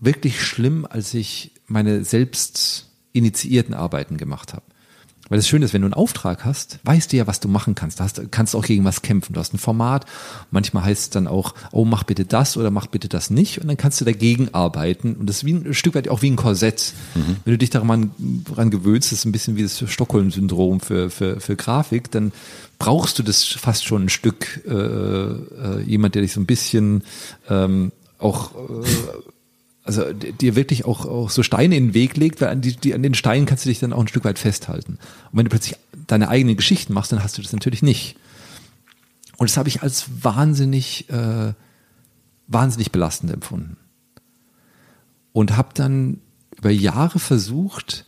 wirklich schlimm, als ich meine selbst initiierten Arbeiten gemacht habe. Weil das Schöne ist, wenn du einen Auftrag hast, weißt du ja, was du machen kannst. Du hast, kannst auch gegen was kämpfen. Du hast ein Format. Manchmal heißt es dann auch, oh, mach bitte das oder mach bitte das nicht. Und dann kannst du dagegen arbeiten. Und das ist wie ein, ein Stück weit auch wie ein Korsett. Mhm. Wenn du dich daran, daran gewöhnst, das ist ein bisschen wie das Stockholm-Syndrom für, für, für Grafik, dann brauchst du das fast schon ein Stück, äh, äh, jemand, der dich so ein bisschen ähm, auch äh, also dir wirklich auch, auch so Steine in den Weg legt, weil an, die, die, an den Steinen kannst du dich dann auch ein Stück weit festhalten. Und wenn du plötzlich deine eigenen Geschichten machst, dann hast du das natürlich nicht. Und das habe ich als wahnsinnig, äh, wahnsinnig belastend empfunden. Und habe dann über Jahre versucht,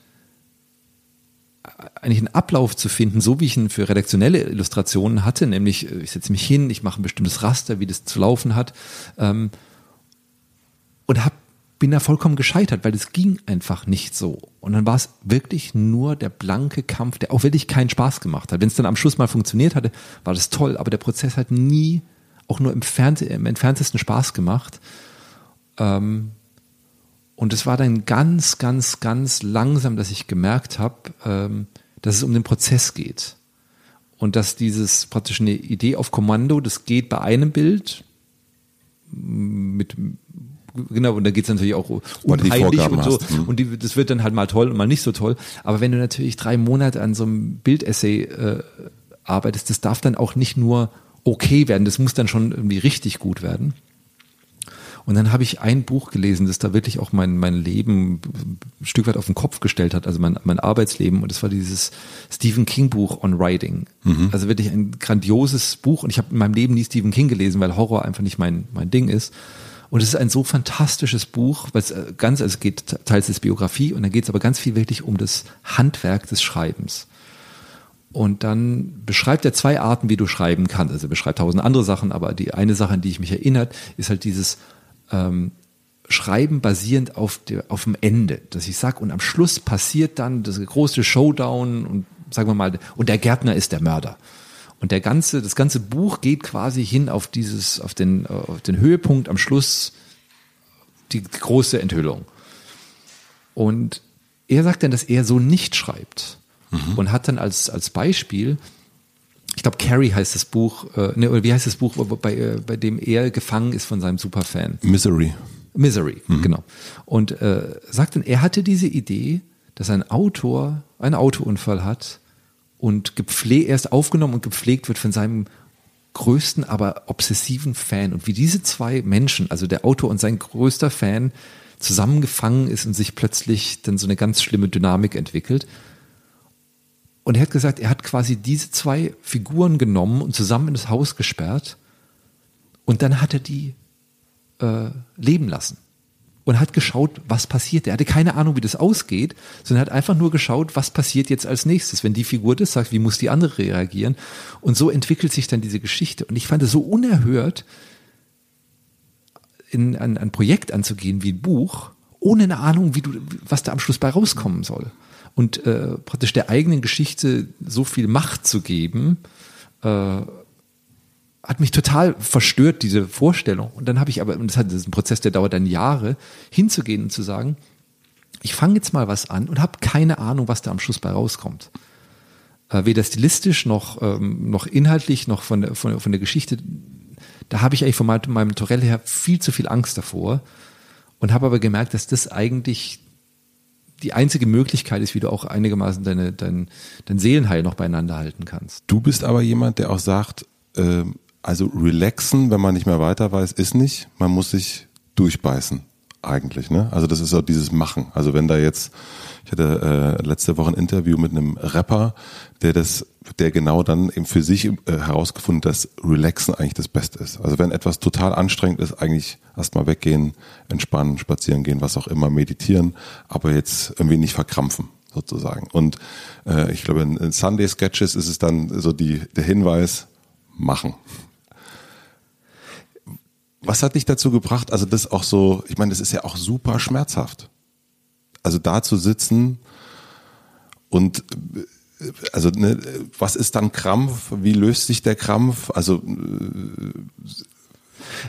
eigentlich einen Ablauf zu finden, so wie ich ihn für redaktionelle Illustrationen hatte, nämlich ich setze mich hin, ich mache ein bestimmtes Raster, wie das zu laufen hat, ähm, und habe bin da vollkommen gescheitert, weil es ging einfach nicht so. Und dann war es wirklich nur der blanke Kampf, der auch wirklich keinen Spaß gemacht hat. Wenn es dann am Schluss mal funktioniert hatte, war das toll, aber der Prozess hat nie auch nur im, Fernse im entferntesten Spaß gemacht. Ähm, und es war dann ganz, ganz, ganz langsam, dass ich gemerkt habe, ähm, dass es um den Prozess geht. Und dass dieses praktisch eine Idee auf Kommando, das geht bei einem Bild mit genau, und da geht's natürlich auch unheimlich und so. Hast. Mhm. Und die, das wird dann halt mal toll und mal nicht so toll. Aber wenn du natürlich drei Monate an so einem Bildessay äh, arbeitest, das darf dann auch nicht nur okay werden, das muss dann schon irgendwie richtig gut werden. Und dann habe ich ein Buch gelesen, das da wirklich auch mein, mein Leben ein Stück weit auf den Kopf gestellt hat, also mein, mein Arbeitsleben. Und das war dieses Stephen King Buch on Writing. Mhm. Also wirklich ein grandioses Buch. Und ich habe in meinem Leben nie Stephen King gelesen, weil Horror einfach nicht mein, mein Ding ist. Und es ist ein so fantastisches Buch, weil es äh, ganz, also es geht teils ist Biografie und dann geht es aber ganz viel wirklich um das Handwerk des Schreibens. Und dann beschreibt er zwei Arten, wie du schreiben kannst. Also er beschreibt tausend andere Sachen, aber die eine Sache, an die ich mich erinnert, ist halt dieses ähm, Schreiben basierend auf, der, auf dem Ende. Dass ich sage, und am Schluss passiert dann das große Showdown und sagen wir mal, und der Gärtner ist der Mörder. Und der ganze, das ganze Buch geht quasi hin auf dieses, auf den, auf den Höhepunkt am Schluss, die große Enthüllung. Und er sagt dann, dass er so nicht schreibt. Mhm. Und hat dann als, als Beispiel, ich glaube, Carrie heißt das Buch, äh, ne, oder wie heißt das Buch, bei, äh, bei dem er gefangen ist von seinem Superfan? Misery. Misery, mhm. genau. Und äh, sagt dann, er hatte diese Idee, dass ein Autor einen Autounfall hat und gepflegt, erst aufgenommen und gepflegt wird von seinem größten, aber obsessiven Fan. Und wie diese zwei Menschen, also der Autor und sein größter Fan, zusammengefangen ist und sich plötzlich dann so eine ganz schlimme Dynamik entwickelt. Und er hat gesagt, er hat quasi diese zwei Figuren genommen und zusammen in das Haus gesperrt. Und dann hat er die äh, leben lassen und hat geschaut, was passiert. Er hatte keine Ahnung, wie das ausgeht, sondern hat einfach nur geschaut, was passiert jetzt als nächstes. Wenn die Figur das sagt, wie muss die andere reagieren? Und so entwickelt sich dann diese Geschichte. Und ich fand es so unerhört, in ein, ein Projekt anzugehen wie ein Buch, ohne eine Ahnung, wie du, was da am Schluss bei rauskommen soll. Und äh, praktisch der eigenen Geschichte so viel Macht zu geben, äh, hat mich total verstört, diese Vorstellung. Und dann habe ich aber, und das, ist ein Prozess, der dauert dann Jahre, hinzugehen und zu sagen, ich fange jetzt mal was an und habe keine Ahnung, was da am Schluss bei rauskommt. Äh, weder stilistisch noch, ähm, noch inhaltlich, noch von der, von, von der Geschichte. Da habe ich eigentlich von meinem, meinem Torell her viel zu viel Angst davor und habe aber gemerkt, dass das eigentlich die einzige Möglichkeit ist, wie du auch einigermaßen deine, dein, dein Seelenheil noch beieinander halten kannst. Du bist aber jemand, der auch sagt, äh, also relaxen, wenn man nicht mehr weiter weiß, ist nicht. Man muss sich durchbeißen eigentlich. Ne? Also das ist auch dieses Machen. Also wenn da jetzt, ich hatte äh, letzte Woche ein Interview mit einem Rapper, der das, der genau dann eben für sich äh, herausgefunden, dass Relaxen eigentlich das Beste ist. Also wenn etwas total anstrengend ist, eigentlich erstmal weggehen, entspannen, spazieren gehen, was auch immer, meditieren, aber jetzt irgendwie nicht verkrampfen sozusagen. Und äh, ich glaube, in, in Sunday Sketches ist es dann so die, der Hinweis, machen. Was hat dich dazu gebracht, also das auch so, ich meine, das ist ja auch super schmerzhaft. Also da zu sitzen und also ne, was ist dann Krampf? Wie löst sich der Krampf? Also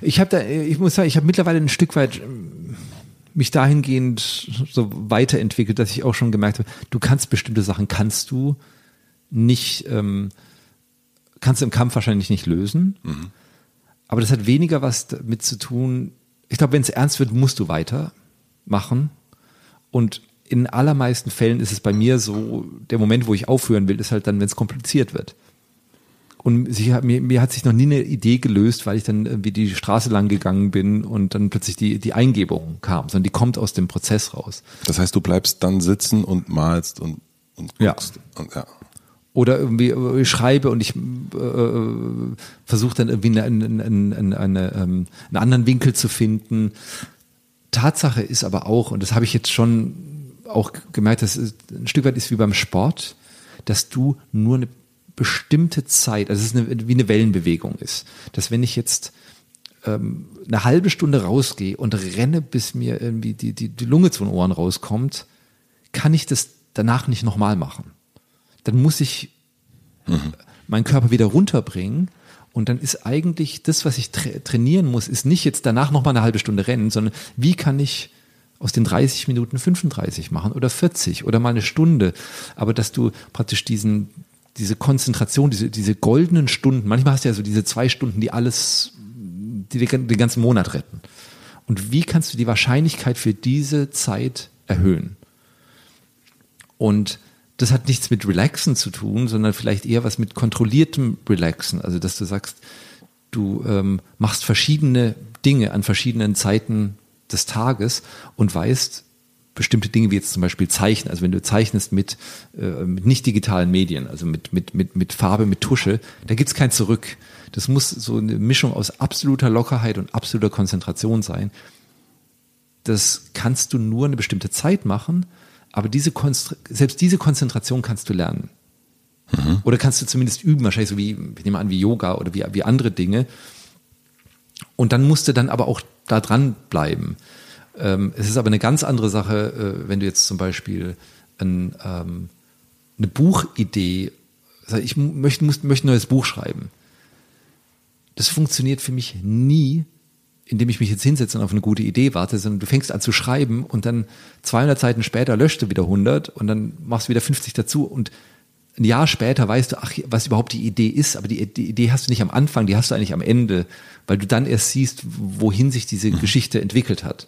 ich habe da, ich muss sagen, ich habe mittlerweile ein Stück weit ähm, mich dahingehend so weiterentwickelt, dass ich auch schon gemerkt habe, du kannst bestimmte Sachen kannst du nicht, ähm, kannst du im Kampf wahrscheinlich nicht lösen. Mhm. Aber das hat weniger was damit zu tun. Ich glaube, wenn es ernst wird, musst du weitermachen. Und in allermeisten Fällen ist es bei mir so, der Moment, wo ich aufhören will, ist halt dann, wenn es kompliziert wird. Und sich, mir, mir hat sich noch nie eine Idee gelöst, weil ich dann irgendwie die Straße lang gegangen bin und dann plötzlich die, die Eingebung kam, sondern die kommt aus dem Prozess raus. Das heißt, du bleibst dann sitzen und malst und, und guckst. Ja. Und, ja oder irgendwie äh, ich schreibe und ich äh, versuche dann irgendwie eine, eine, eine, eine, ähm, einen anderen Winkel zu finden. Tatsache ist aber auch, und das habe ich jetzt schon auch gemerkt, dass es ein Stück weit ist wie beim Sport, dass du nur eine bestimmte Zeit, also es ist eine, wie eine Wellenbewegung ist, dass wenn ich jetzt ähm, eine halbe Stunde rausgehe und renne, bis mir irgendwie die, die, die Lunge zu den Ohren rauskommt, kann ich das danach nicht nochmal machen dann muss ich mhm. meinen Körper wieder runterbringen. Und dann ist eigentlich das, was ich tra trainieren muss, ist nicht jetzt danach nochmal eine halbe Stunde rennen, sondern wie kann ich aus den 30 Minuten 35 machen oder 40 oder mal eine Stunde. Aber dass du praktisch diesen, diese Konzentration, diese, diese goldenen Stunden, manchmal hast du ja so diese zwei Stunden, die alles, die den ganzen Monat retten. Und wie kannst du die Wahrscheinlichkeit für diese Zeit erhöhen? Und das hat nichts mit Relaxen zu tun, sondern vielleicht eher was mit kontrolliertem Relaxen. Also dass du sagst, du ähm, machst verschiedene Dinge an verschiedenen Zeiten des Tages und weißt, bestimmte Dinge wie jetzt zum Beispiel Zeichnen, also wenn du zeichnest mit, äh, mit nicht digitalen Medien, also mit, mit, mit, mit Farbe, mit Tusche, da gibt's kein Zurück. Das muss so eine Mischung aus absoluter Lockerheit und absoluter Konzentration sein. Das kannst du nur eine bestimmte Zeit machen aber diese selbst diese Konzentration kannst du lernen. Mhm. Oder kannst du zumindest üben, wahrscheinlich so wie, ich nehme an, wie Yoga oder wie, wie andere Dinge. Und dann musst du dann aber auch da dran bleiben. Ähm, es ist aber eine ganz andere Sache, äh, wenn du jetzt zum Beispiel ein, ähm, eine Buchidee, also ich möchte, muss, möchte ein neues Buch schreiben. Das funktioniert für mich nie, indem ich mich jetzt hinsetze und auf eine gute Idee warte, sondern du fängst an zu schreiben und dann 200 Seiten später löscht du wieder 100 und dann machst du wieder 50 dazu und ein Jahr später weißt du, ach, was überhaupt die Idee ist, aber die, die Idee hast du nicht am Anfang, die hast du eigentlich am Ende, weil du dann erst siehst, wohin sich diese mhm. Geschichte entwickelt hat.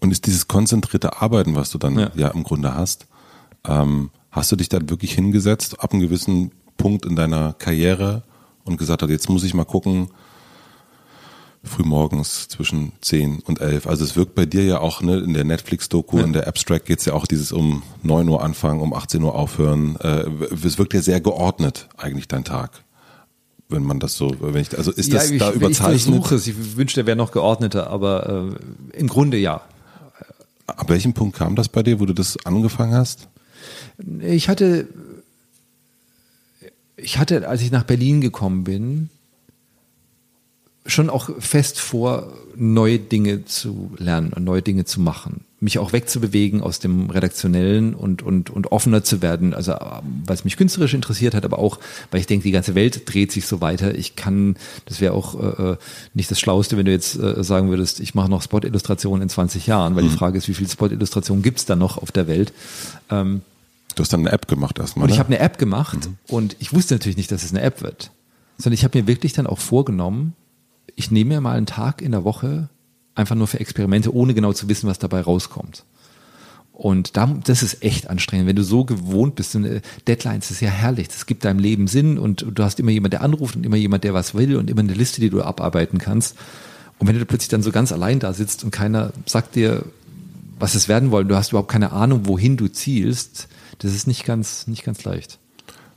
Und ist dieses konzentrierte Arbeiten, was du dann ja, ja im Grunde hast, ähm, hast du dich dann wirklich hingesetzt ab einem gewissen Punkt in deiner Karriere und gesagt hast, jetzt muss ich mal gucken, frühmorgens zwischen 10 und 11. Also es wirkt bei dir ja auch, ne, in der Netflix-Doku, ja. in der Abstract geht's ja auch dieses um 9 Uhr anfangen, um 18 Uhr aufhören. Äh, es wirkt ja sehr geordnet, eigentlich dein Tag. Wenn man das so, wenn ich, also ist das ja, ich, da überzeichnet? Ich versuche es, ich wünschte, der wäre noch geordneter, aber äh, im Grunde ja. Ab welchem Punkt kam das bei dir, wo du das angefangen hast? Ich hatte, ich hatte, als ich nach Berlin gekommen bin, schon auch fest vor, neue Dinge zu lernen und neue Dinge zu machen. Mich auch wegzubewegen aus dem Redaktionellen und, und, und offener zu werden. Also, weil es mich künstlerisch interessiert hat, aber auch, weil ich denke, die ganze Welt dreht sich so weiter. Ich kann, das wäre auch äh, äh nicht das Schlauste, wenn du jetzt äh, sagen würdest, ich mache noch Spot-Illustrationen in 20 Jahren, weil mhm. die Frage ist, wie viele Spot-Illustrationen gibt es da noch auf der Welt? Ähm, du hast dann eine App gemacht erstmal. Und ich ne? habe eine App gemacht mhm. und ich wusste natürlich nicht, dass es eine App wird. Sondern ich habe mir wirklich dann auch vorgenommen, ich nehme mir mal einen Tag in der Woche einfach nur für Experimente, ohne genau zu wissen, was dabei rauskommt. Und da, das ist echt anstrengend. Wenn du so gewohnt bist, eine Deadlines ist ja herrlich. Das gibt deinem Leben Sinn und du hast immer jemand, der anruft und immer jemand, der was will und immer eine Liste, die du abarbeiten kannst. Und wenn du plötzlich dann so ganz allein da sitzt und keiner sagt dir, was es werden wollen, du hast überhaupt keine Ahnung, wohin du zielst, das ist nicht ganz, nicht ganz leicht.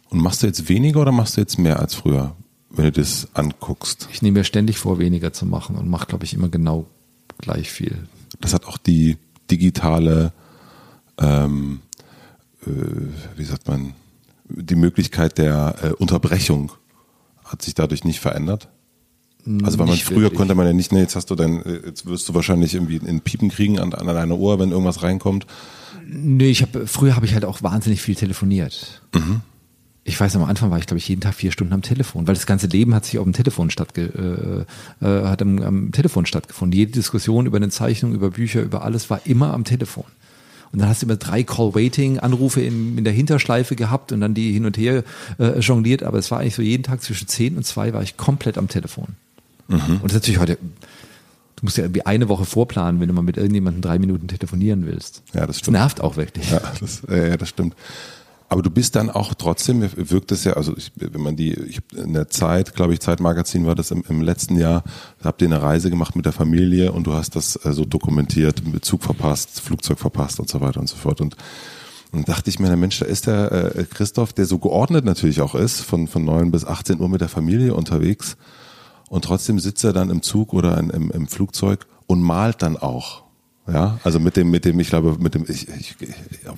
Und machst du jetzt weniger oder machst du jetzt mehr als früher? Wenn du das anguckst. Ich nehme mir ständig vor, weniger zu machen und mache, glaube ich, immer genau gleich viel. Das hat auch die digitale, ähm, äh, wie sagt man, die Möglichkeit der äh, Unterbrechung hat sich dadurch nicht verändert. Also weil man früher wirklich. konnte man ja nicht, ne, jetzt hast du dein, äh, jetzt wirst du wahrscheinlich irgendwie in Piepen kriegen an, an deiner Ohr, wenn irgendwas reinkommt. Nee, ich habe früher habe ich halt auch wahnsinnig viel telefoniert. Mhm ich weiß, am Anfang war ich, glaube ich, jeden Tag vier Stunden am Telefon, weil das ganze Leben hat sich auf dem Telefon stattge äh, äh, hat am, am Telefon stattgefunden. Jede Diskussion über eine Zeichnung, über Bücher, über alles war immer am Telefon. Und dann hast du immer drei Call-Waiting-Anrufe in, in der Hinterschleife gehabt und dann die hin und her äh, jongliert. Aber es war eigentlich so jeden Tag zwischen zehn und zwei war ich komplett am Telefon. Mhm. Und das ist natürlich heute, du musst ja irgendwie eine Woche vorplanen, wenn du mal mit irgendjemandem drei Minuten telefonieren willst. Ja, das stimmt. Das nervt auch wirklich. Ja, das, ja, das stimmt. Aber du bist dann auch trotzdem, wirkt es ja, also ich, wenn man die, ich in der Zeit, glaube ich, Zeitmagazin war das im, im letzten Jahr, habt ihr eine Reise gemacht mit der Familie und du hast das äh, so dokumentiert, Zug verpasst, Flugzeug verpasst und so weiter und so fort. Und, und dachte ich mir, der Mensch, da ist der äh, Christoph, der so geordnet natürlich auch ist, von, von neun bis 18 Uhr mit der Familie unterwegs. Und trotzdem sitzt er dann im Zug oder in, im, im Flugzeug und malt dann auch. Ja, also mit dem, mit dem, ich glaube, mit dem, ich, ich,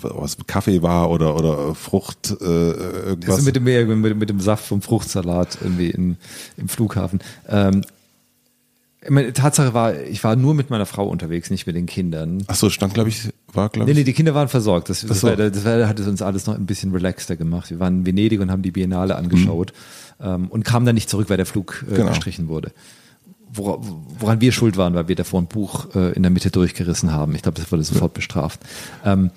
was Kaffee war oder oder Frucht, äh, irgendwas. Also mit dem, mit, mit dem Saft vom Fruchtsalat irgendwie in, im Flughafen. Ähm, meine Tatsache war, ich war nur mit meiner Frau unterwegs, nicht mit den Kindern. Ach so, stand, glaube ich, war, glaube ich. Nee, nee, die Kinder waren versorgt. Das, das, so. war, das war, hat es uns alles noch ein bisschen relaxter gemacht. Wir waren in Venedig und haben die Biennale angeschaut mhm. ähm, und kamen dann nicht zurück, weil der Flug äh, genau. gestrichen wurde woran wir schuld waren, weil wir davor ein Buch äh, in der Mitte durchgerissen haben. Ich glaube, das wurde sofort bestraft. Ähm,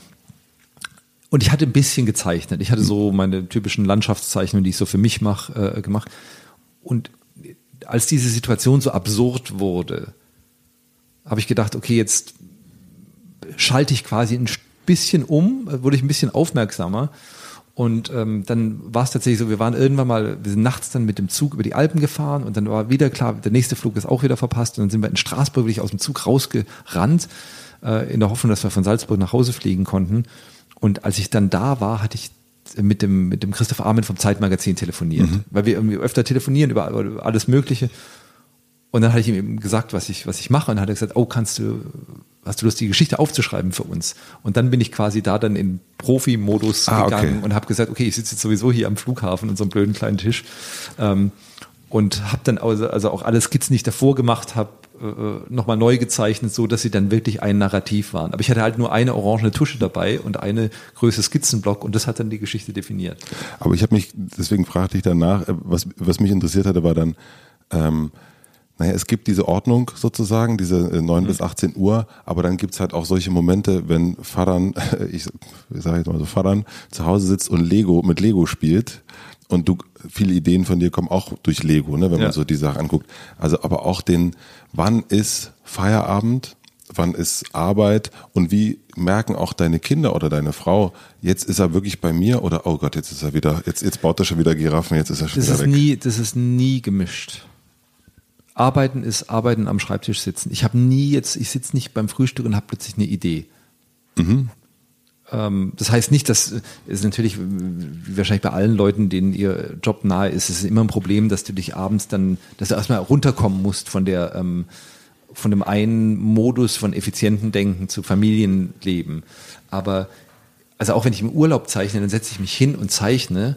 und ich hatte ein bisschen gezeichnet. Ich hatte so meine typischen Landschaftszeichnungen, die ich so für mich mache, äh, gemacht. Und als diese Situation so absurd wurde, habe ich gedacht, okay, jetzt schalte ich quasi ein bisschen um, wurde ich ein bisschen aufmerksamer und ähm, dann war es tatsächlich so, wir waren irgendwann mal, wir sind nachts dann mit dem Zug über die Alpen gefahren und dann war wieder klar, der nächste Flug ist auch wieder verpasst und dann sind wir in Straßburg wirklich aus dem Zug rausgerannt, äh, in der Hoffnung, dass wir von Salzburg nach Hause fliegen konnten. Und als ich dann da war, hatte ich mit dem, mit dem Christoph Armin vom Zeitmagazin telefoniert, mhm. weil wir irgendwie öfter telefonieren über, über alles Mögliche. Und dann hatte ich ihm eben gesagt, was ich, was ich mache. Und dann hat er gesagt, oh, kannst du, hast du Lust, die Geschichte aufzuschreiben für uns? Und dann bin ich quasi da dann in Profi-Modus ah, gegangen okay. und habe gesagt, okay, ich sitze jetzt sowieso hier am Flughafen in so einem blöden kleinen Tisch. Ähm, und habe dann also, also auch alle Skizzen, die ich davor gemacht habe, äh, nochmal neu gezeichnet, so dass sie dann wirklich ein Narrativ waren. Aber ich hatte halt nur eine orangene Tusche dabei und eine Größe Skizzenblock und das hat dann die Geschichte definiert. Aber ich habe mich, deswegen fragte ich danach, äh, was, was mich interessiert hatte, war dann, ähm, naja, es gibt diese Ordnung sozusagen, diese 9 mhm. bis 18 Uhr, aber dann gibt's halt auch solche Momente, wenn Fadern, ich, ich sage jetzt mal so, Fadern zu Hause sitzt und Lego mit Lego spielt und du viele Ideen von dir kommen auch durch Lego, ne, wenn ja. man so die Sache anguckt. Also aber auch den, wann ist Feierabend? wann ist Arbeit und wie merken auch deine Kinder oder deine Frau, jetzt ist er wirklich bei mir oder oh Gott, jetzt ist er wieder, jetzt, jetzt baut er schon wieder Giraffen, jetzt ist er schon das wieder ist weg. Nie, das ist nie gemischt. Arbeiten ist Arbeiten am Schreibtisch sitzen. Ich habe nie jetzt, ich sitze nicht beim Frühstück und habe plötzlich eine Idee. Mhm. Ähm, das heißt nicht, dass es natürlich wie wahrscheinlich bei allen Leuten, denen ihr Job nahe ist, es ist immer ein Problem, dass du dich abends dann, dass du erstmal runterkommen musst von der ähm, von dem einen Modus von effizienten Denken zu Familienleben. Aber also auch wenn ich im Urlaub zeichne, dann setze ich mich hin und zeichne,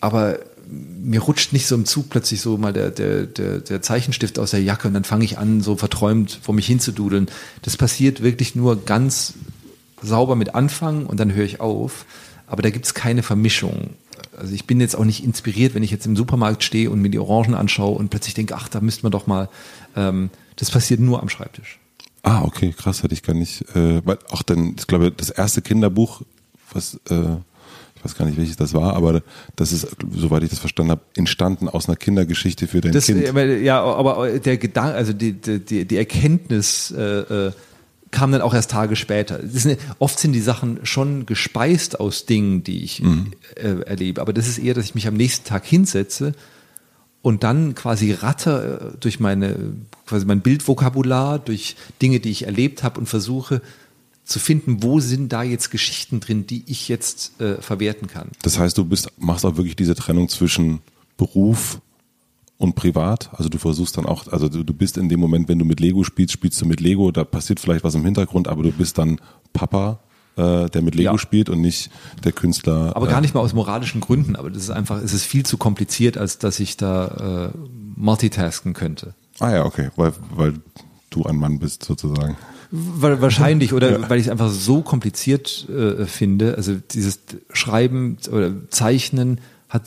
aber mir rutscht nicht so im Zug plötzlich so mal der, der, der, der Zeichenstift aus der Jacke und dann fange ich an, so verträumt vor mich hinzududeln. Das passiert wirklich nur ganz sauber mit Anfang und dann höre ich auf. Aber da gibt es keine Vermischung. Also ich bin jetzt auch nicht inspiriert, wenn ich jetzt im Supermarkt stehe und mir die Orangen anschaue und plötzlich denke, ach, da müsste man doch mal. Ähm, das passiert nur am Schreibtisch. Ah, okay, krass, hätte ich gar nicht. Äh, weil auch dann, ich glaube, das erste Kinderbuch, was äh, ich weiß gar nicht, welches das war, aber das ist, soweit ich das verstanden habe, entstanden aus einer Kindergeschichte für dein Das, Kind. äh, ja, aber der Gedanke, also die, die, die Erkenntnis äh, äh, kam dann auch erst Tage später. Sind, oft sind die Sachen schon gespeist aus Dingen, die ich äh, erlebe, aber das ist eher, dass ich mich am nächsten Tag hinsetze und dann quasi ratter äh, durch meine quasi mein Bildvokabular, durch Dinge, die ich erlebt habe und versuche zu finden, wo sind da jetzt Geschichten drin, die ich jetzt äh, verwerten kann. Das heißt, du bist, machst auch wirklich diese Trennung zwischen Beruf und privat. Also du versuchst dann auch, also du, du bist in dem Moment, wenn du mit Lego spielst, spielst du mit Lego, da passiert vielleicht was im Hintergrund, aber du bist dann Papa, äh, der mit Lego Ja. spielt und nicht der Künstler. Aber äh, gar nicht mal aus moralischen Gründen, aber das ist einfach, es ist viel zu kompliziert, als dass ich da äh, multitasken könnte. Ah ja, okay, weil, weil du ein Mann bist sozusagen. Wa- Wahrscheinlich oder weil ich es einfach so kompliziert äh, finde. Also dieses Schreiben oder Zeichnen hat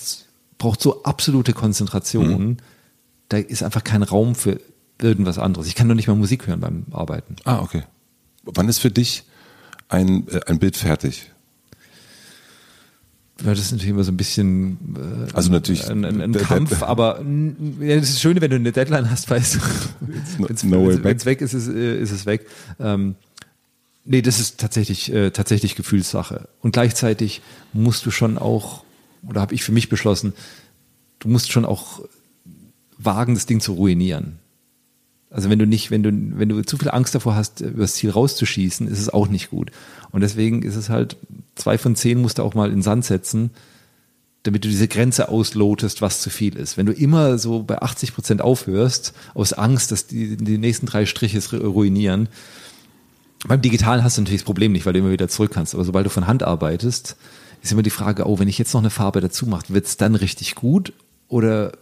braucht so absolute Konzentration. Da ist einfach kein Raum für irgendwas anderes. Ich kann doch nicht mal Musik hören beim Arbeiten. Ah, okay. Wann ist für dich ein, äh, ein Bild fertig? Ja, das ist natürlich immer so ein bisschen äh, Also natürlich ein, ein, ein Kampf, aber n- ja, das ist schön, wenn du eine Deadline hast, weißt du, No- wenn's, no weg ist, ist, äh, ist es weg. Ähm, nee, das ist tatsächlich äh, tatsächlich Gefühlssache. Und gleichzeitig musst du schon auch, oder habe ich für mich beschlossen, du musst schon auch wagen, das Ding zu ruinieren. Also wenn du nicht, wenn du, wenn du zu viel Angst davor hast, übers Ziel rauszuschießen, ist es auch nicht gut. Und deswegen ist es halt, zwei von zehn musst du auch mal in den Sand setzen, damit du diese Grenze auslotest, was zu viel ist. Wenn du immer so bei 80 Prozent aufhörst, aus Angst, dass die, die nächsten drei Striche ruinieren, beim Digitalen hast du natürlich das Problem nicht, weil du immer wieder zurück kannst. Aber sobald du von Hand arbeitest, ist immer die Frage, oh, wenn ich jetzt noch eine Farbe dazu mache, wird es dann richtig gut? Oder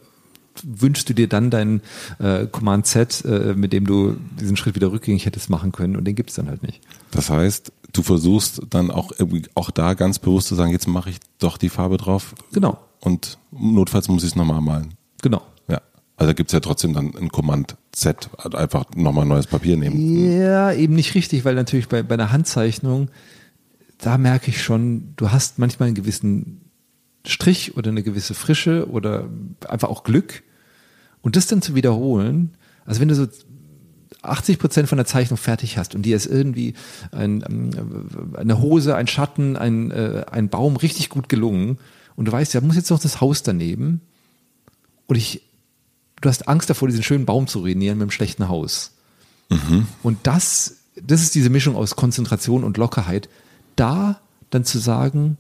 wünschst du dir dann dein äh, Command Z, äh, mit dem du diesen Schritt wieder rückgängig hättest machen können und den gibt es dann halt nicht. Das heißt, du versuchst dann auch, irgendwie- auch da ganz bewusst zu sagen, jetzt mache ich doch die Farbe drauf Genau, und notfalls muss ich es nochmal malen. genau. Ja. Also da gibt's ja trotzdem dann ein Command Z, halt einfach nochmal neues Papier nehmen. Ja, eben nicht richtig, weil natürlich bei, bei einer Handzeichnung, da merke ich schon, du hast manchmal einen gewissen Strich oder eine gewisse Frische oder einfach auch Glück. Und das dann zu wiederholen, also wenn du so 80 Prozent von der Zeichnung fertig hast und dir ist irgendwie ein, ähm, eine Hose, ein Schatten, ein, äh, ein Baum richtig gut gelungen und du weißt, ja, muss jetzt noch das Haus daneben und ich, du hast Angst davor, diesen schönen Baum zu ruinieren mit einem schlechten Haus. Und das, das ist diese Mischung aus Konzentration und Lockerheit. Da dann zu sagen,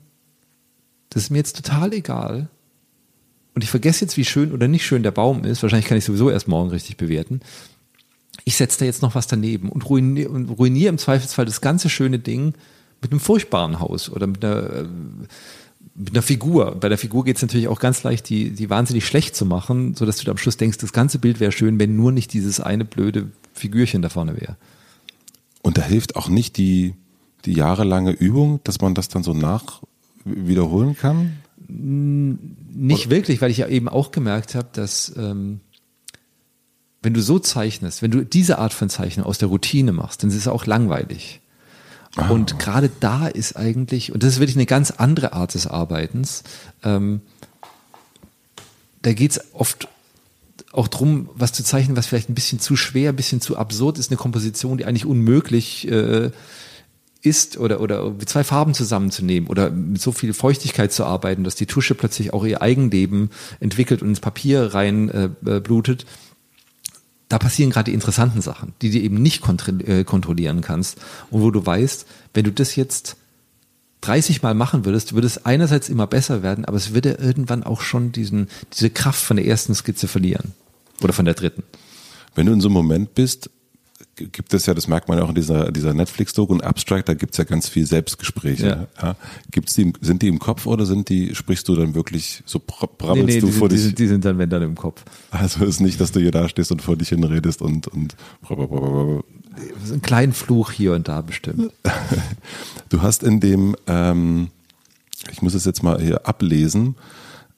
das ist mir jetzt total egal. Und ich vergesse jetzt, wie schön oder nicht schön der Baum ist. Wahrscheinlich kann ich sowieso erst morgen richtig bewerten. Ich setze da jetzt noch was daneben und ruiniere, ruiniere im Zweifelsfall das ganze schöne Ding mit einem furchtbaren Haus oder mit einer, äh, mit einer Figur. Bei der Figur geht es natürlich auch ganz leicht, die, die wahnsinnig schlecht zu machen, sodass du am Schluss denkst, das ganze Bild wäre schön, wenn nur nicht dieses eine blöde Figürchen da vorne wäre. Und da hilft auch nicht die, die jahrelange Übung, dass man das dann so nach wiederholen kann. Nicht wirklich, weil ich ja eben auch gemerkt habe, dass ähm, wenn du so zeichnest, wenn du diese Art von Zeichnen aus der Routine machst, dann ist es auch langweilig. Und gerade da ist eigentlich, und das ist wirklich eine ganz andere Art des Arbeitens, ähm, da geht es oft auch drum, was zu zeichnen, was vielleicht ein bisschen zu schwer, ein bisschen zu absurd ist, eine Komposition, die eigentlich unmöglich äh, ist oder, oder zwei Farben zusammenzunehmen oder mit so viel Feuchtigkeit zu arbeiten, dass die Tusche plötzlich auch ihr Eigenleben entwickelt und ins Papier rein äh, äh blutet. Da passieren gerade die interessanten Sachen, die du eben nicht äh, kontrollieren kannst und wo du weißt, wenn du das jetzt 30 Mal machen würdest, würde es einerseits immer besser werden, aber es würde irgendwann auch schon diesen, diese Kraft von der ersten Skizze verlieren. Oder von der dritten. Wenn du in so einem Moment bist, gibt es ja, das merkt man ja auch in dieser, dieser Netflix-Doku und Abstract, da gibt es ja ganz viel Selbstgespräche. Ja. Ja. Gibt's die, sind die im Kopf oder sind die, sprichst du dann wirklich so brabbelst nee, nee, du vor sind, dich? Die, die sind dann, wenn dann im Kopf. Also ist nicht, dass du hier da stehst und vor dich hinredest und, und ein kleinen Fluch hier und da bestimmt. Du hast in dem, ähm, ich muss es jetzt mal hier ablesen,